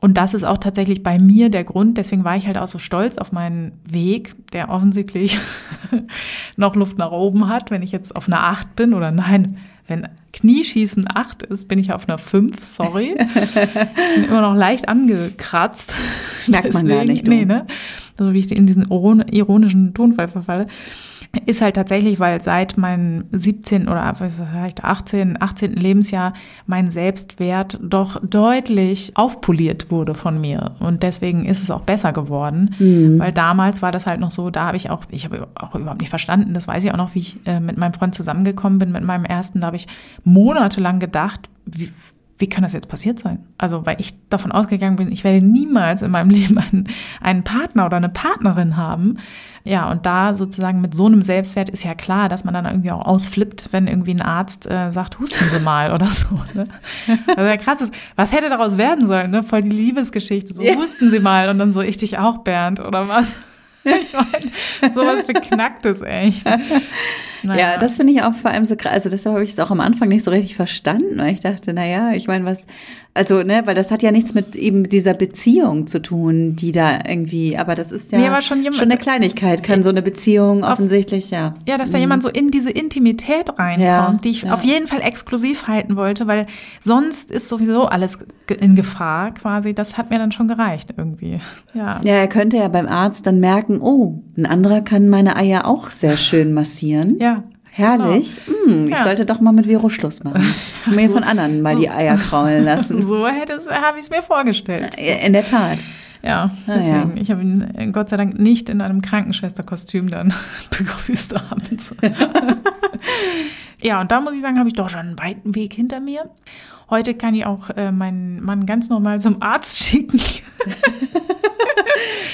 Und das ist auch tatsächlich bei mir der Grund. Deswegen war ich halt auch so stolz auf meinen Weg, der offensichtlich noch Luft nach oben hat. Wenn ich jetzt auf einer 8 bin oder nein, wenn Knieschießen 8 ist, bin ich auf einer 5, sorry. bin immer noch leicht angekratzt. Merkt man gar nicht. Nee, ne? Also wie ich in diesen ironischen Tonfall verfalle ist halt tatsächlich, weil seit meinem 17 oder vielleicht 18, 18. Lebensjahr mein Selbstwert doch deutlich aufpoliert wurde von mir. Und deswegen ist es auch besser geworden. Mhm. Weil damals war das halt noch so, da habe ich auch, ich habe auch überhaupt nicht verstanden, das weiß ich auch noch, wie ich äh, mit meinem Freund zusammengekommen bin, mit meinem ersten, da habe ich monatelang gedacht, wie, wie kann das jetzt passiert sein? Also, weil ich davon ausgegangen bin, ich werde niemals in meinem Leben einen, einen Partner oder eine Partnerin haben. Ja, und da sozusagen mit so einem Selbstwert ist ja klar, dass man dann irgendwie auch ausflippt, wenn irgendwie ein Arzt äh, sagt, husten Sie mal oder so. Ne? Also ja krass ist, was hätte daraus werden sollen? Ne? Voll die Liebesgeschichte. So, husten Sie mal und dann so, ich dich auch, Bernd, oder was? Ich meine, sowas Beknacktes echt. Naja. Ja, das finde ich auch vor allem so krass. Also deshalb habe ich es auch am Anfang nicht so richtig verstanden, weil ich dachte, naja, ich meine, was, also, ne, weil das hat ja nichts mit eben dieser Beziehung zu tun, die da irgendwie, aber das ist ja nee, schon, jemand, schon, eine Kleinigkeit, kann so eine Beziehung auf, offensichtlich, ja. Ja, dass da mhm. jemand so in diese Intimität reinkommt, ja, die ich ja. auf jeden Fall exklusiv halten wollte, weil sonst ist sowieso alles in Gefahr quasi. Das hat mir dann schon gereicht irgendwie. Ja. Ja, er könnte ja beim Arzt dann merken, oh, ein anderer kann meine Eier auch sehr schön massieren. Ja. Herrlich. Genau. Hm, ich ja. sollte doch mal mit Vero Schluss machen. Und mir so, von anderen mal die Eier kraulen lassen. So habe ich es mir vorgestellt. In der Tat. Ja, deswegen. Ja. Ich habe ihn äh, Gott sei Dank nicht in einem Krankenschwesterkostüm dann begrüßt abends. ja, und da muss ich sagen, habe ich doch schon einen weiten Weg hinter mir. Heute kann ich auch äh, meinen Mann ganz normal zum Arzt schicken.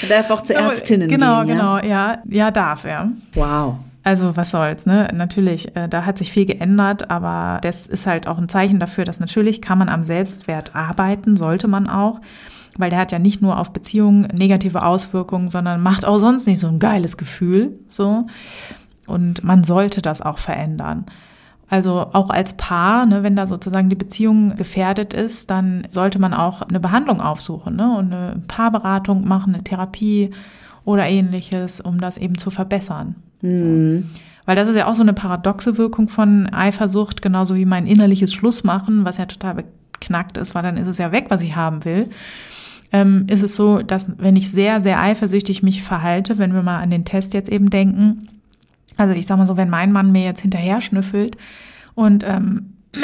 darf auch zu Ärztinnen genau, gehen. Genau, genau, ja. Ja, darf er. Wow. Also was soll's, ne? Natürlich, äh, da hat sich viel geändert, aber das ist halt auch ein Zeichen dafür, dass natürlich kann man am Selbstwert arbeiten, sollte man auch, weil der hat ja nicht nur auf Beziehungen negative Auswirkungen, sondern macht auch sonst nicht so ein geiles Gefühl, so. Und man sollte das auch verändern. Also auch als Paar, ne, wenn da sozusagen die Beziehung gefährdet ist, dann sollte man auch eine Behandlung aufsuchen ne, und eine Paarberatung machen, eine Therapie oder ähnliches, um das eben zu verbessern. Mhm. Weil das ist ja auch so eine paradoxe Wirkung von Eifersucht, genauso wie mein innerliches Schlussmachen, was ja total beknackt ist, weil dann ist es ja weg, was ich haben will. Ähm, ist es so, dass wenn ich sehr, sehr eifersüchtig mich verhalte, wenn wir mal an den Test jetzt eben denken, also ich sag mal so, wenn mein Mann mir jetzt hinterher schnüffelt und ähm,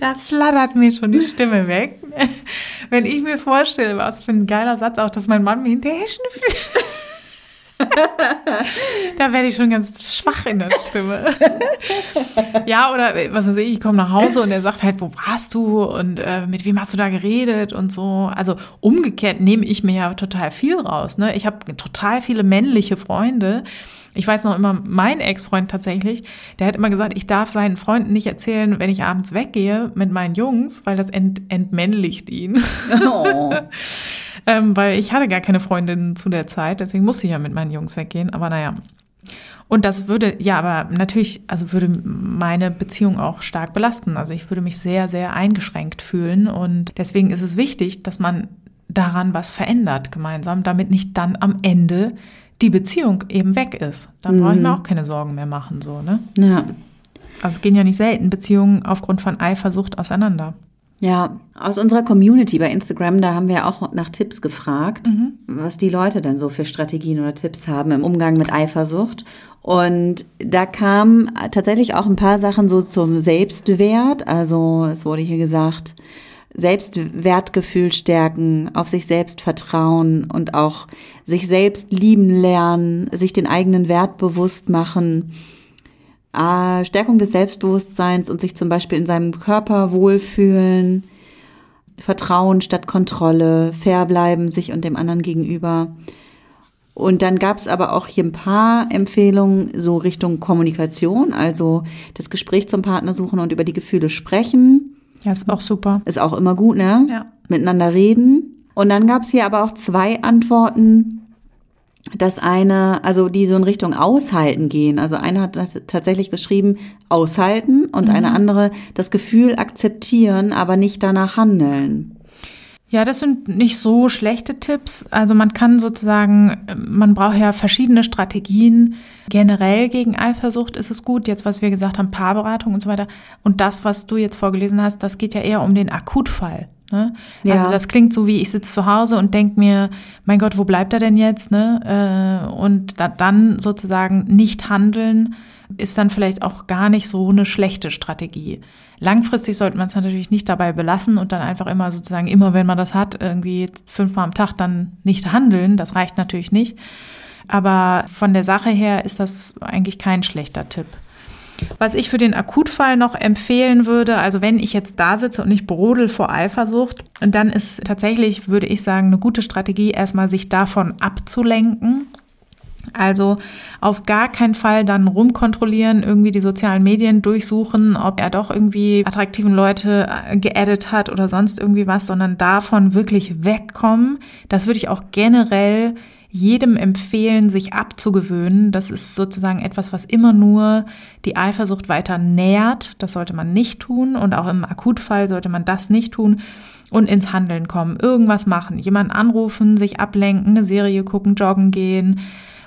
da flattert mir schon die Stimme weg. Wenn ich mir vorstelle, was für ein geiler Satz auch, dass mein Mann mir hinterher schnüffelt. da werde ich schon ganz schwach in der Stimme. ja, oder was weiß ich, ich komme nach Hause und er sagt halt, wo warst du und äh, mit wem hast du da geredet und so. Also umgekehrt nehme ich mir ja total viel raus. Ne? Ich habe total viele männliche Freunde. Ich weiß noch immer, mein Ex-Freund tatsächlich, der hat immer gesagt, ich darf seinen Freunden nicht erzählen, wenn ich abends weggehe mit meinen Jungs, weil das ent entmännlicht ihn. Oh. ähm, weil ich hatte gar keine Freundin zu der Zeit, deswegen musste ich ja mit meinen Jungs weggehen. Aber naja. Und das würde, ja, aber natürlich, also würde meine Beziehung auch stark belasten. Also ich würde mich sehr, sehr eingeschränkt fühlen. Und deswegen ist es wichtig, dass man daran was verändert gemeinsam, damit nicht dann am Ende die Beziehung eben weg ist. Dann mhm. brauche ich mir mhm. auch keine Sorgen mehr machen, so, ne? Ja. Also es gehen ja nicht selten Beziehungen aufgrund von Eifersucht auseinander. Ja, aus unserer Community bei Instagram, da haben wir auch nach Tipps gefragt, mhm. was die Leute denn so für Strategien oder Tipps haben im Umgang mit Eifersucht. Und da kamen tatsächlich auch ein paar Sachen so zum Selbstwert. Also es wurde hier gesagt, Selbstwertgefühl stärken, auf sich selbst vertrauen und auch sich selbst lieben lernen, sich den eigenen Wert bewusst machen äh, Stärkung des Selbstbewusstseins und sich zum Beispiel in seinem Körper wohlfühlen, Vertrauen statt Kontrolle, fair bleiben sich und dem anderen gegenüber. Und dann gab es aber auch hier ein paar Empfehlungen so Richtung Kommunikation, also das Gespräch zum Partner suchen und über die Gefühle sprechen. Ja, ist auch super. Ist auch immer gut, ne? Ja. Miteinander reden. Und dann gab es hier aber auch zwei Antworten, das eine, also die so in Richtung Aushalten gehen. Also eine hat tatsächlich geschrieben, aushalten und mhm. eine andere das Gefühl akzeptieren, aber nicht danach handeln. Ja, das sind nicht so schlechte Tipps. Also man kann sozusagen, man braucht ja verschiedene Strategien. Generell gegen Eifersucht ist es gut. Jetzt, was wir gesagt haben, Paarberatung und so weiter. Und das, was du jetzt vorgelesen hast, das geht ja eher um den Akutfall. Ne? Ja. Also das klingt so wie ich sitze zu Hause und denke mir, mein Gott, wo bleibt er denn jetzt? Ne? Äh, und da, dann sozusagen nicht handeln ist dann vielleicht auch gar nicht so eine schlechte Strategie. Langfristig sollte man es natürlich nicht dabei belassen und dann einfach immer sozusagen, immer wenn man das hat, irgendwie fünfmal am Tag dann nicht handeln. Das reicht natürlich nicht. Aber von der Sache her ist das eigentlich kein schlechter Tipp. Was ich für den Akutfall noch empfehlen würde, also wenn ich jetzt da sitze und ich brodel vor Eifersucht, dann ist tatsächlich, würde ich sagen, eine gute Strategie, erstmal sich davon abzulenken. Also auf gar keinen Fall dann rumkontrollieren, irgendwie die sozialen Medien durchsuchen, ob er doch irgendwie attraktiven Leute äh, geaddet hat oder sonst irgendwie was, sondern davon wirklich wegkommen. Das würde ich auch generell jedem empfehlen, sich abzugewöhnen. Das ist sozusagen etwas, was immer nur die Eifersucht weiter nährt. Das sollte man nicht tun und auch im Akutfall sollte man das nicht tun und ins Handeln kommen. Irgendwas machen, jemanden anrufen, sich ablenken, eine Serie gucken, joggen gehen,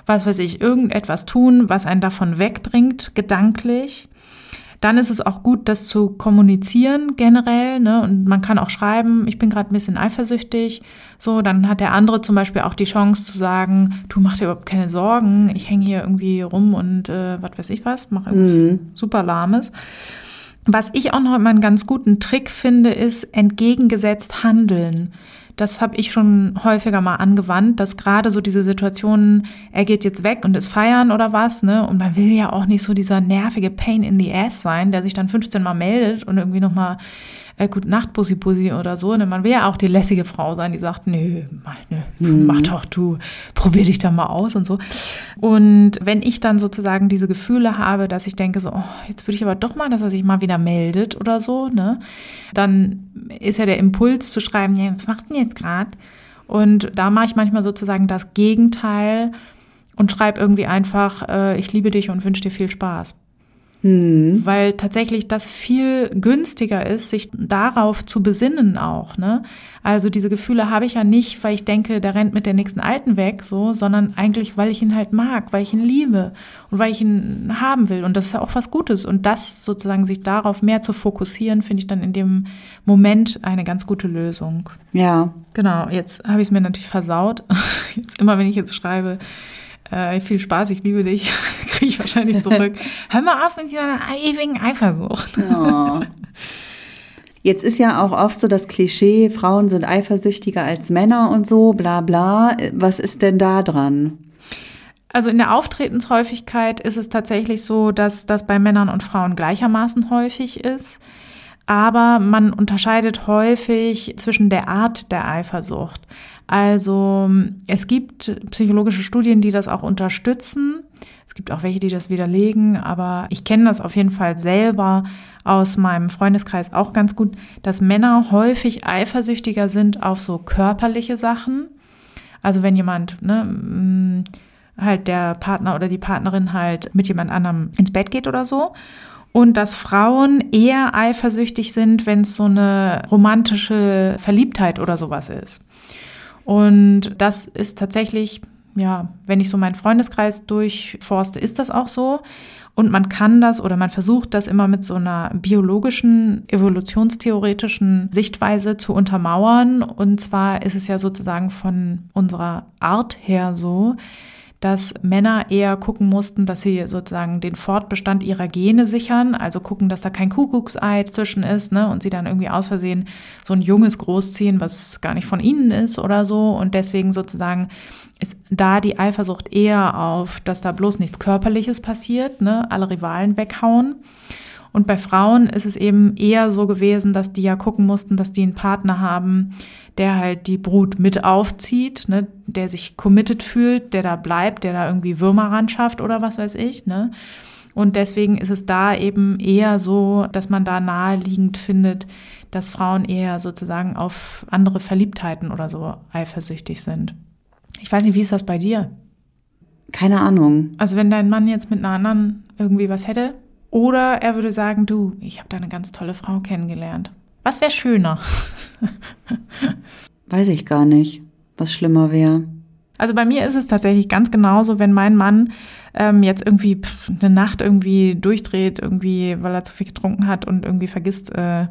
was weiß ich, irgendetwas tun, was einen davon wegbringt, gedanklich dann ist es auch gut, das zu kommunizieren generell. Ne? Und man kann auch schreiben, ich bin gerade ein bisschen eifersüchtig. So, dann hat der andere zum Beispiel auch die Chance zu sagen, du mach dir überhaupt keine Sorgen, ich hänge hier irgendwie rum und äh, was weiß ich was, mache irgendwas mhm. super lahmes. Was ich auch noch immer einen ganz guten Trick finde, ist entgegengesetzt handeln das habe ich schon häufiger mal angewandt, dass gerade so diese Situationen, er geht jetzt weg und ist feiern oder was, ne? Und man will ja auch nicht so dieser nervige Pain in the ass sein, der sich dann 15 Mal meldet und irgendwie nochmal äh, Gute Nacht, Bussi Bussi oder so. Ne? Man will ja auch die lässige Frau sein, die sagt, nö, nö mhm. mach doch du, probier dich da mal aus und so. Und wenn ich dann sozusagen diese Gefühle habe, dass ich denke so, oh, jetzt würde ich aber doch mal, dass er sich mal wieder meldet oder so, ne? Dann ist ja der Impuls zu schreiben, ja, was macht denn jetzt gerade? Und da mache ich manchmal sozusagen das Gegenteil und schreibe irgendwie einfach, äh, ich liebe dich und wünsche dir viel Spaß. Mhm. Weil tatsächlich das viel günstiger ist, sich darauf zu besinnen auch. Ne? Also diese Gefühle habe ich ja nicht, weil ich denke, der rennt mit der nächsten Alten weg, so, sondern eigentlich, weil ich ihn halt mag, weil ich ihn liebe und weil ich ihn haben will. Und das ist ja auch was Gutes. Und das sozusagen sich darauf mehr zu fokussieren, finde ich dann in dem Moment eine ganz gute Lösung. Ja. Genau, jetzt habe ich es mir natürlich versaut. Jetzt immer, wenn ich jetzt schreibe, äh, viel Spaß, ich liebe dich, kriege ich wahrscheinlich zurück. Hör mal auf mit dieser ewigen Eifersucht. Oh. Jetzt ist ja auch oft so das Klischee, Frauen sind eifersüchtiger als Männer und so, bla bla. Was ist denn da dran? Also in der Auftretenshäufigkeit ist es tatsächlich so, dass das bei Männern und Frauen gleichermaßen häufig ist. Aber man unterscheidet häufig zwischen der Art der Eifersucht. Also es gibt psychologische Studien, die das auch unterstützen. Es gibt auch welche, die das widerlegen, aber ich kenne das auf jeden Fall selber aus meinem Freundeskreis auch ganz gut, dass Männer häufig eifersüchtiger sind auf so körperliche Sachen. Also wenn jemand, ne, mm, halt der Partner oder die Partnerin halt mit jemand anderem ins Bett geht oder so. Und dass Frauen eher eifersüchtig sind, wenn es so eine romantische Verliebtheit oder sowas ist. Und das ist tatsächlich, ja, wenn ich so meinen Freundeskreis durchforste, ist das auch so. Und man kann das oder man versucht das immer mit so einer biologischen, evolutionstheoretischen Sichtweise zu untermauern. Und zwar ist es ja sozusagen von unserer Art her so, dass Männer eher gucken mussten, dass sie sozusagen den Fortbestand ihrer Gene sichern, also gucken, dass da kein Kuckucksei zwischen ist, ne, und sie dann irgendwie aus Versehen so ein Junges großziehen, was gar nicht von ihnen ist oder so, und deswegen sozusagen ist da die Eifersucht eher auf, dass da bloß nichts Körperliches passiert, ne, alle Rivalen weghauen. Und bei Frauen ist es eben eher so gewesen, dass die ja gucken mussten, dass die einen Partner haben, der halt die Brut mit aufzieht, ne, der sich committed fühlt, der da bleibt, der da irgendwie Würmer ran schafft oder was weiß ich, ne. Und deswegen ist es da eben eher so, dass man da naheliegend findet, dass Frauen eher sozusagen auf andere Verliebtheiten oder so eifersüchtig sind. Ich weiß nicht, wie ist das bei dir? Keine Ahnung. Also wenn dein Mann jetzt mit einer anderen irgendwie was hätte, oder er würde sagen, du, ich habe da eine ganz tolle Frau kennengelernt. Was wäre schöner? Weiß ich gar nicht, was schlimmer wäre. Also bei mir ist es tatsächlich ganz genauso, wenn mein Mann ähm, jetzt irgendwie pff, eine Nacht irgendwie durchdreht, irgendwie, weil er zu viel getrunken hat und irgendwie vergisst, äh,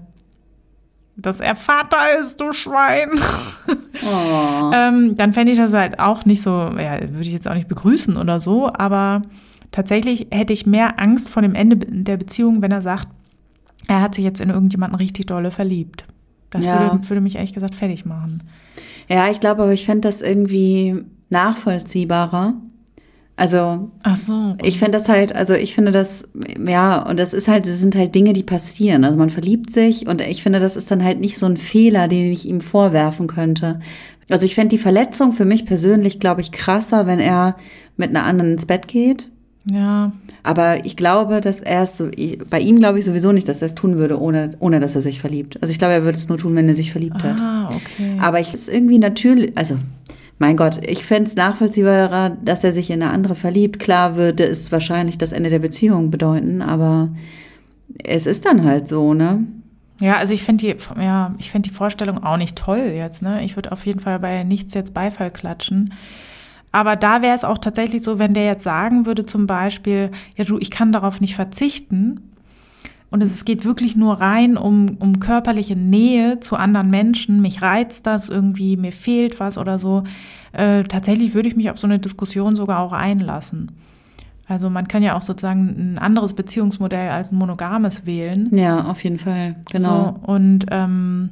dass er Vater ist, du Schwein. Oh. ähm, dann fände ich das halt auch nicht so, ja, würde ich jetzt auch nicht begrüßen oder so, aber tatsächlich hätte ich mehr Angst vor dem Ende der Beziehung, wenn er sagt, er hat sich jetzt in irgendjemanden richtig dolle verliebt. Das ja. würde, würde mich ehrlich gesagt fertig machen. Ja, ich glaube, aber ich fände das irgendwie nachvollziehbarer. Also, Ach so. ich fände das halt, also ich finde das, ja, und das ist halt, das sind halt Dinge, die passieren. Also man verliebt sich und ich finde, das ist dann halt nicht so ein Fehler, den ich ihm vorwerfen könnte. Also ich fände die Verletzung für mich persönlich, glaube ich, krasser, wenn er mit einer anderen ins Bett geht ja. Aber ich glaube, dass er es so, bei ihm glaube ich sowieso nicht, dass er es tun würde, ohne, ohne dass er sich verliebt. Also ich glaube, er würde es nur tun, wenn er sich verliebt hat. Ah, okay. Aber ich ist irgendwie natürlich, also mein Gott, ich fände es nachvollziehbarer, dass er sich in eine andere verliebt. Klar würde es wahrscheinlich das Ende der Beziehung bedeuten, aber es ist dann halt so, ne? Ja, also ich finde die, ja, ich finde die Vorstellung auch nicht toll jetzt, ne? Ich würde auf jeden Fall bei nichts jetzt Beifall klatschen. Aber da wäre es auch tatsächlich so, wenn der jetzt sagen würde, zum Beispiel, ja du, ich kann darauf nicht verzichten, und es geht wirklich nur rein um, um körperliche Nähe zu anderen Menschen. Mich reizt das irgendwie, mir fehlt was oder so. Äh, tatsächlich würde ich mich auf so eine Diskussion sogar auch einlassen. Also man kann ja auch sozusagen ein anderes Beziehungsmodell als ein monogames wählen. Ja, auf jeden Fall, genau. So, und ähm,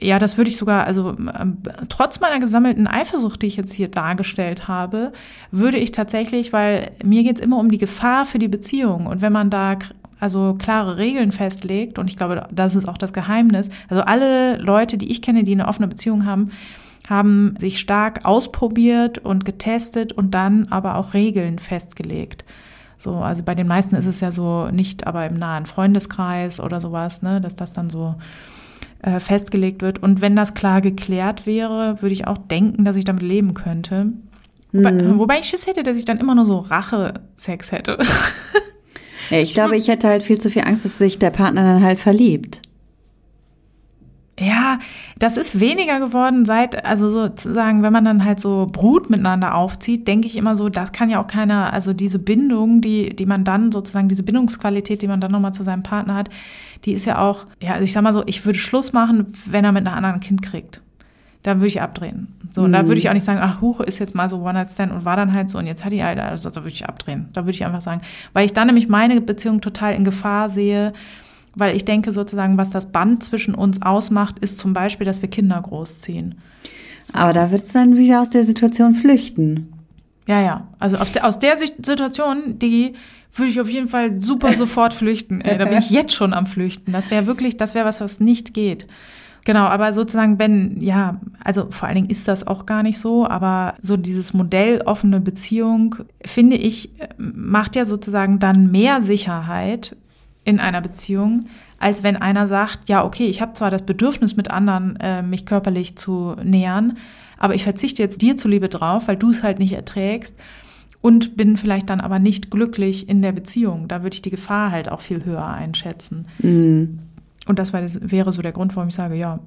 ja, das würde ich sogar, also ähm, trotz meiner gesammelten Eifersucht, die ich jetzt hier dargestellt habe, würde ich tatsächlich, weil mir geht es immer um die Gefahr für die Beziehung. Und wenn man da also klare Regeln festlegt, und ich glaube, das ist auch das Geheimnis. Also alle Leute, die ich kenne, die eine offene Beziehung haben, haben sich stark ausprobiert und getestet und dann aber auch Regeln festgelegt. So, also bei den meisten ist es ja so nicht, aber im nahen Freundeskreis oder sowas, ne, dass das dann so äh, festgelegt wird. Und wenn das klar geklärt wäre, würde ich auch denken, dass ich damit leben könnte. Mhm. Wobei, wobei ich Schiss hätte, dass ich dann immer nur so Rache-Sex hätte. Ich glaube, ich hätte halt viel zu viel Angst, dass sich der Partner dann halt verliebt. Ja, das ist weniger geworden seit, also sozusagen, wenn man dann halt so Brut miteinander aufzieht, denke ich immer so, das kann ja auch keiner, also diese Bindung, die, die man dann sozusagen, diese Bindungsqualität, die man dann nochmal zu seinem Partner hat, die ist ja auch, ja, also ich sag mal so, ich würde Schluss machen, wenn er mit einer anderen ein Kind kriegt da würde ich abdrehen. So, und da würde ich mhm. auch nicht sagen, ach, Huch, ist jetzt mal so One-Night-Stand und war dann halt so und jetzt hat die halt, also da würde ich abdrehen. Da würde ich einfach sagen, weil ich dann nämlich meine Beziehung total in Gefahr sehe, weil ich denke sozusagen, was das Band zwischen uns ausmacht, ist zum Beispiel, dass wir Kinder großziehen. So. Aber da wird es dann wieder aus der Situation flüchten. Ja, ja. Also de, aus der Situation, die würde ich auf jeden Fall super sofort flüchten. Ey, da bin ich jetzt schon am Flüchten. Das wäre wirklich, das wäre was, was nicht geht. Genau, aber sozusagen, wenn, ja, also vor allen Dingen ist das auch gar nicht so, aber so dieses Modell offene Beziehung, finde ich, macht ja sozusagen dann mehr Sicherheit in einer Beziehung, als wenn einer sagt, ja, okay, ich habe zwar das Bedürfnis mit anderen, äh, mich körperlich zu nähern, aber ich verzichte jetzt dir zuliebe drauf, weil du es halt nicht erträgst und bin vielleicht dann aber nicht glücklich in der Beziehung. Da würde ich die Gefahr halt auch viel höher einschätzen. Mhm. Und das, wäre so der Grund, warum ich sage, ja.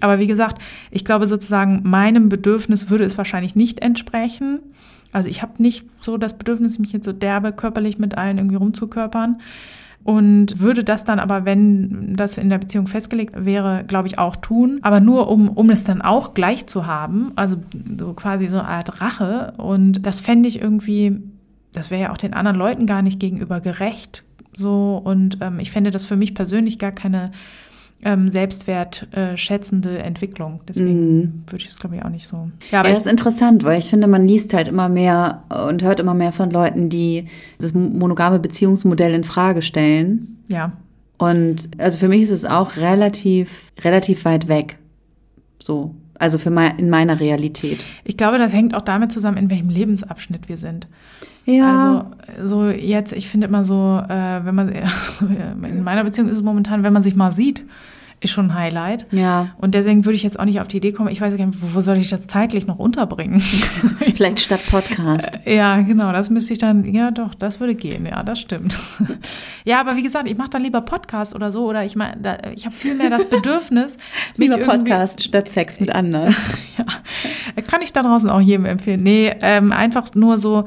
Aber wie gesagt, ich glaube sozusagen, meinem Bedürfnis würde es wahrscheinlich nicht entsprechen. Also ich habe nicht so das Bedürfnis, mich jetzt so derbe körperlich mit allen irgendwie rumzukörpern. Und würde das dann aber, wenn das in der Beziehung festgelegt wäre, glaube ich, auch tun. Aber nur, um, um es dann auch gleich zu haben. Also so quasi so eine Art Rache. Und das fände ich irgendwie, das wäre ja auch den anderen Leuten gar nicht gegenüber gerecht, so, und ähm, ich fände das für mich persönlich gar keine ähm, selbstwertschätzende äh, Entwicklung. Deswegen mm. würde ich es, glaube ich, auch nicht so. Ja, aber ja, das ist interessant, weil ich finde, man liest halt immer mehr und hört immer mehr von Leuten, die das monogame Beziehungsmodell in Frage stellen. Ja. Und also für mich ist es auch relativ, relativ weit weg. So. Also für mein, in meiner Realität. Ich glaube, das hängt auch damit zusammen, in welchem Lebensabschnitt wir sind. Ja. Also so jetzt, ich finde immer so, äh, wenn man, also in meiner Beziehung ist es momentan, wenn man sich mal sieht, ist schon ein Highlight. Ja. Und deswegen würde ich jetzt auch nicht auf die Idee kommen, ich weiß gar nicht, wo, soll ich das zeitlich noch unterbringen? Vielleicht statt Podcast. Äh, ja, genau, das müsste ich dann, ja doch, das würde gehen, ja, das stimmt. ja, aber wie gesagt, ich mache dann lieber Podcast oder so, oder ich meine, ich habe viel mehr das Bedürfnis. lieber Podcast statt Sex mit anderen. ja, kann ich da draußen auch jedem empfehlen. Nee, ähm, einfach nur so,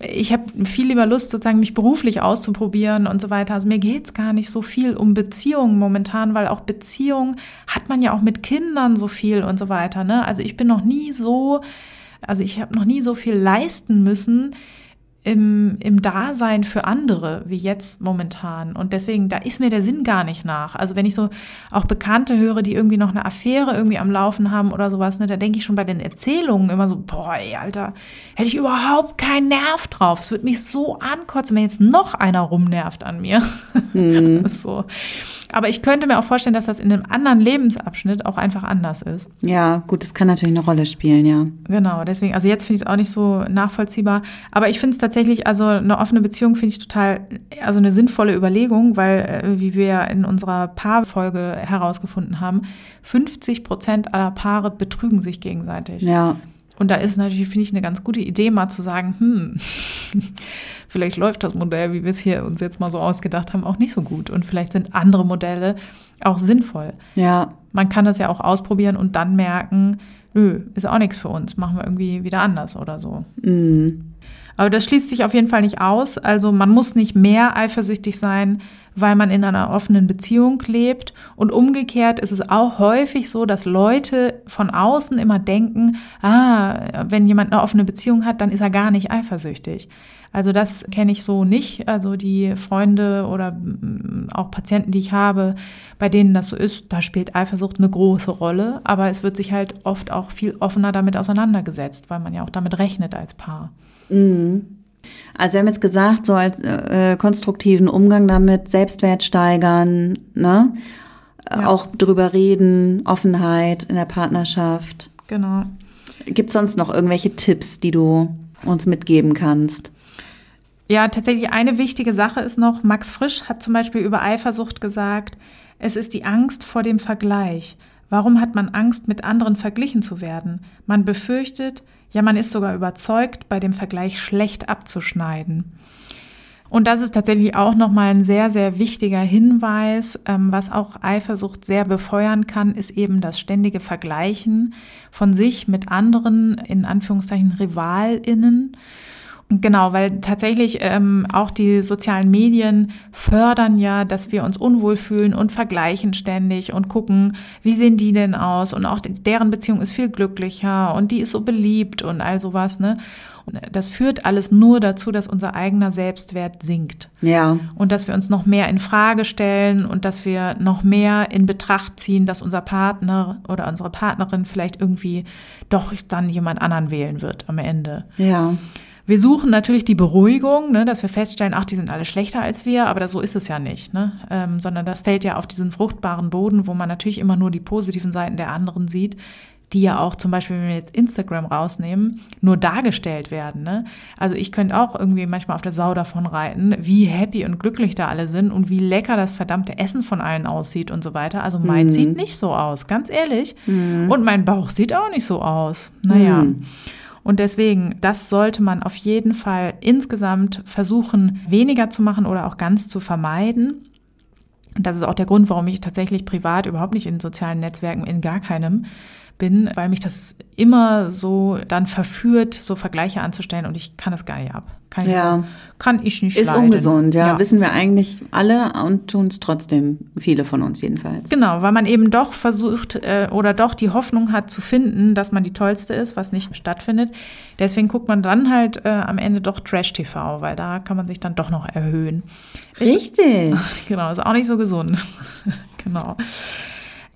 ich habe viel lieber Lust, sozusagen mich beruflich auszuprobieren und so weiter. Also mir geht's gar nicht so viel um Beziehungen momentan, weil auch Beziehungen hat man ja auch mit Kindern so viel und so weiter. Ne? Also ich bin noch nie so, also ich habe noch nie so viel leisten müssen im, im Dasein für andere wie jetzt momentan. Und deswegen, da ist mir der Sinn gar nicht nach. Also wenn ich so auch Bekannte höre, die irgendwie noch eine Affäre irgendwie am Laufen haben oder sowas, ne, da denke ich schon bei den Erzählungen immer so, boah, ey, Alter, hätte ich überhaupt keinen Nerv drauf. Es würde mich so ankotzen, wenn jetzt noch einer rumnervt an mir. Mhm. so. Aber ich könnte mir auch vorstellen, dass das in einem anderen Lebensabschnitt auch einfach anders ist. Ja, gut, das kann natürlich eine Rolle spielen, ja. Genau, deswegen, also jetzt finde ich es auch nicht so nachvollziehbar. Aber ich finde es tatsächlich, also eine offene Beziehung finde ich total, also eine sinnvolle Überlegung, weil, äh, wie wir in unserer Paarfolge herausgefunden haben, 50 Prozent aller Paare betrügen sich gegenseitig. Ja. Und da ist natürlich, finde ich, eine ganz gute Idee, mal zu sagen, hm, vielleicht läuft das Modell, wie wir es hier uns jetzt mal so ausgedacht haben, auch nicht so gut. Und vielleicht sind andere Modelle auch sinnvoll. Ja. Man kann das ja auch ausprobieren und dann merken, nö, ist auch nichts für uns, machen wir irgendwie wieder anders oder so. Mhm. Aber das schließt sich auf jeden Fall nicht aus. Also man muss nicht mehr eifersüchtig sein, weil man in einer offenen Beziehung lebt. Und umgekehrt ist es auch häufig so, dass Leute von außen immer denken, ah, wenn jemand eine offene Beziehung hat, dann ist er gar nicht eifersüchtig. Also das kenne ich so nicht. Also die Freunde oder mm, auch Patienten, die ich habe, bei denen das so ist, da spielt Eifersucht eine große Rolle. Aber es wird sich halt oft auch viel offener damit auseinandergesetzt, weil man ja auch damit rechnet als Paar. Mhm. Also wir haben jetzt gesagt, so als äh, konstruktiven Umgang damit, Selbstwert steigern, ne? Ja. Auch drüber reden, Offenheit in der Partnerschaft. Genau. Gibt es sonst noch irgendwelche Tipps, die du uns mitgeben kannst? Ja, tatsächlich eine wichtige Sache ist noch, Max Frisch hat zum Beispiel über Eifersucht gesagt, es ist die Angst vor dem Vergleich. Warum hat man Angst, mit anderen verglichen zu werden? Man befürchtet, ja, man ist sogar überzeugt, bei dem Vergleich schlecht abzuschneiden. Und das ist tatsächlich auch nochmal ein sehr, sehr wichtiger Hinweis. Ähm, was auch Eifersucht sehr befeuern kann, ist eben das ständige Vergleichen von sich mit anderen, in Anführungszeichen RivalInnen. Genau, weil tatsächlich ähm, auch die sozialen Medien fördern ja, dass wir uns unwohl fühlen und vergleichen ständig und gucken, wie sehen die denn aus und auch deren Beziehung ist viel glücklicher und die ist so beliebt und all sowas, ne? Und das führt alles nur dazu, dass unser eigener Selbstwert sinkt. Ja. Und dass wir uns noch mehr in Frage stellen und dass wir noch mehr in Betracht ziehen, dass unser Partner oder unsere Partnerin vielleicht irgendwie doch dann jemand anderen wählen wird am Ende. Ja. Wir suchen natürlich die Beruhigung, ne, dass wir feststellen, ach, die sind alle schlechter als wir, aber das, so ist es ja nicht, ne? Ähm, sondern das fällt ja auf diesen fruchtbaren Boden, wo man natürlich immer nur die positiven Seiten der anderen sieht, die ja auch zum Beispiel, wenn wir jetzt Instagram rausnehmen, nur dargestellt werden. Ne? Also ich könnte auch irgendwie manchmal auf der Sau davon reiten, wie happy und glücklich da alle sind und wie lecker das verdammte Essen von allen aussieht und so weiter. Also mein Mhm. sieht nicht so aus, ganz ehrlich. Und mein Bauch sieht auch nicht so aus. Naja. Mhm. Und deswegen, das sollte man auf jeden Fall insgesamt versuchen, weniger zu machen oder auch ganz zu vermeiden. Und das ist auch der Grund, warum ich tatsächlich privat überhaupt nicht in sozialen Netzwerken, in gar keinem bin, weil mich das immer so dann verführt, so Vergleiche anzustellen und ich kann es gar nicht ab. Kann ich, Ja. kann ich nicht Ist leiden. ungesund, ja. Wissen wir eigentlich alle und tun es trotzdem, viele von uns jedenfalls. Genau, weil man eben doch versucht äh, oder doch die Hoffnung hat zu finden, dass man die Tollste ist, was nicht stattfindet. Deswegen guckt man dann halt äh, am Ende doch Trash-TV, weil da kann man sich dann doch noch erhöhen. Richtig. Genau, ist auch nicht so gesund. genau.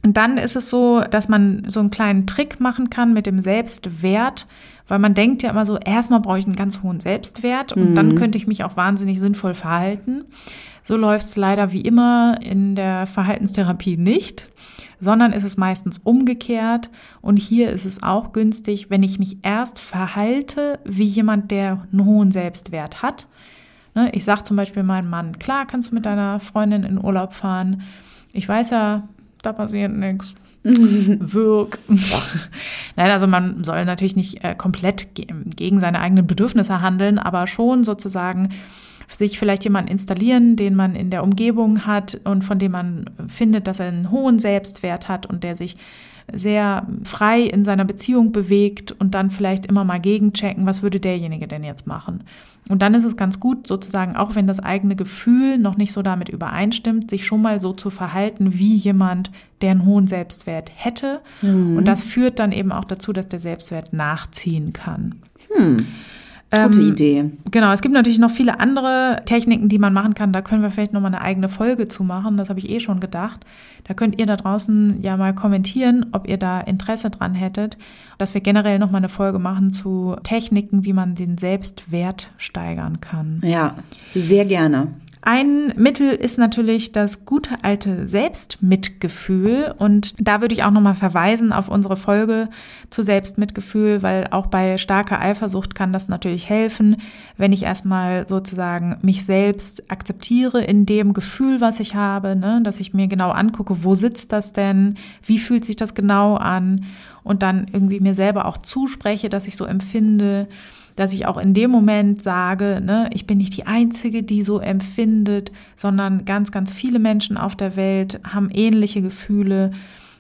Und dann ist es so, dass man so einen kleinen Trick machen kann mit dem Selbstwert, weil man denkt ja immer so, erstmal brauche ich einen ganz hohen Selbstwert und dann könnte ich mich auch wahnsinnig sinnvoll verhalten. So läuft es leider wie immer in der Verhaltenstherapie nicht, sondern ist es meistens umgekehrt. Und hier ist es auch günstig, wenn ich mich erst verhalte wie jemand, der einen hohen Selbstwert hat. Ne, Ich sage zum Beispiel meinem Mann, klar kannst du mit deiner Freundin in Urlaub fahren. Ich weiß ja, da passiert nichts. Wirk. Nein, also man soll natürlich nicht äh, komplett ge gegen seine eigenen Bedürfnisse handeln, aber schon sozusagen sich vielleicht jemanden installieren, den man in der Umgebung hat und von dem man findet, dass er einen hohen Selbstwert hat und der sich sehr frei in seiner Beziehung bewegt und dann vielleicht immer mal gegenchecken, was würde derjenige denn jetzt machen. Und dann ist es ganz gut, sozusagen, auch wenn das eigene Gefühl noch nicht so damit übereinstimmt, sich schon mal so zu verhalten wie jemand, der einen hohen Selbstwert hätte. Und das führt dann eben auch dazu, dass der Selbstwert nachziehen kann. Hm. Gute Ähm, Idee. Genau, es gibt natürlich noch viele andere Techniken, die man machen kann. Da können wir vielleicht nochmal eine eigene Folge zu machen. Das habe ich eh schon gedacht. Da könnt ihr da draußen ja mal kommentieren, ob ihr da Interesse dran hättet, dass wir generell nochmal eine Folge machen zu Techniken, wie man den Selbstwert steigern kann. Ja, sehr gerne. Ein Mittel ist natürlich das gute alte Selbstmitgefühl. Und da würde ich auch nochmal verweisen auf unsere Folge zu Selbstmitgefühl, weil auch bei starker Eifersucht kann das natürlich helfen, wenn ich erstmal sozusagen mich selbst akzeptiere in dem Gefühl, was ich habe, ne? dass ich mir genau angucke, wo sitzt das denn, wie fühlt sich das genau an? Und dann irgendwie mir selber auch zuspreche, dass ich so empfinde dass ich auch in dem Moment sage, ne, ich bin nicht die Einzige, die so empfindet, sondern ganz, ganz viele Menschen auf der Welt haben ähnliche Gefühle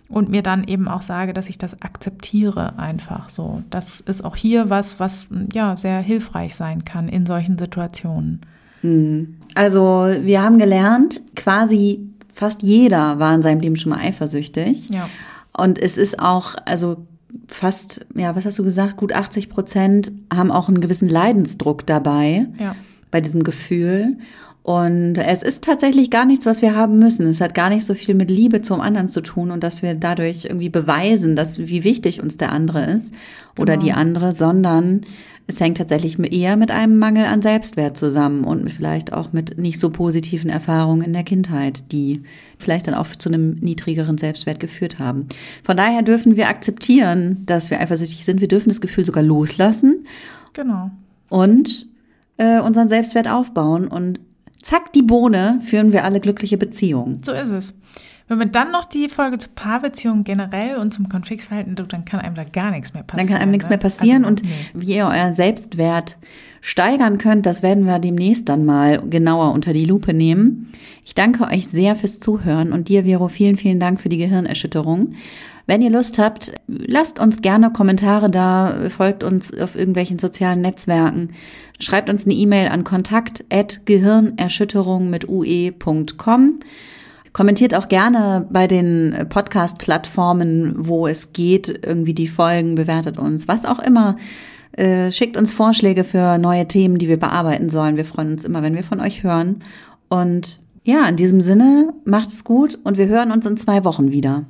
und mir dann eben auch sage, dass ich das akzeptiere einfach so. Das ist auch hier was, was ja sehr hilfreich sein kann in solchen Situationen. Hm. Also wir haben gelernt, quasi fast jeder war in seinem Leben schon mal eifersüchtig. Ja. Und es ist auch, also fast, ja, was hast du gesagt, gut 80 Prozent haben auch einen gewissen Leidensdruck dabei, ja. bei diesem Gefühl. Und es ist tatsächlich gar nichts, was wir haben müssen. Es hat gar nicht so viel mit Liebe zum anderen zu tun und dass wir dadurch irgendwie beweisen, dass wie wichtig uns der andere ist genau. oder die andere, sondern es hängt tatsächlich eher mit einem Mangel an Selbstwert zusammen und vielleicht auch mit nicht so positiven Erfahrungen in der Kindheit, die vielleicht dann auch zu einem niedrigeren Selbstwert geführt haben. Von daher dürfen wir akzeptieren, dass wir eifersüchtig sind. Wir dürfen das Gefühl sogar loslassen. Genau. Und äh, unseren Selbstwert aufbauen und zack, die Bohne, führen wir alle glückliche Beziehungen. So ist es. Wenn man dann noch die Folge zur Paarbeziehung generell und zum Konfliktverhalten tut, dann kann einem da gar nichts mehr passieren. Dann kann einem nichts mehr ne? passieren. Also, und nee. wie ihr euer Selbstwert steigern könnt, das werden wir demnächst dann mal genauer unter die Lupe nehmen. Ich danke euch sehr fürs Zuhören und dir, Vero, vielen, vielen Dank für die Gehirnerschütterung. Wenn ihr Lust habt, lasst uns gerne Kommentare da, folgt uns auf irgendwelchen sozialen Netzwerken, schreibt uns eine E-Mail an kontakt@gehirnerschütterung mit ue.com. Kommentiert auch gerne bei den Podcast-Plattformen, wo es geht, irgendwie die Folgen, bewertet uns, was auch immer. Äh, schickt uns Vorschläge für neue Themen, die wir bearbeiten sollen. Wir freuen uns immer, wenn wir von euch hören. Und ja, in diesem Sinne, macht's gut und wir hören uns in zwei Wochen wieder.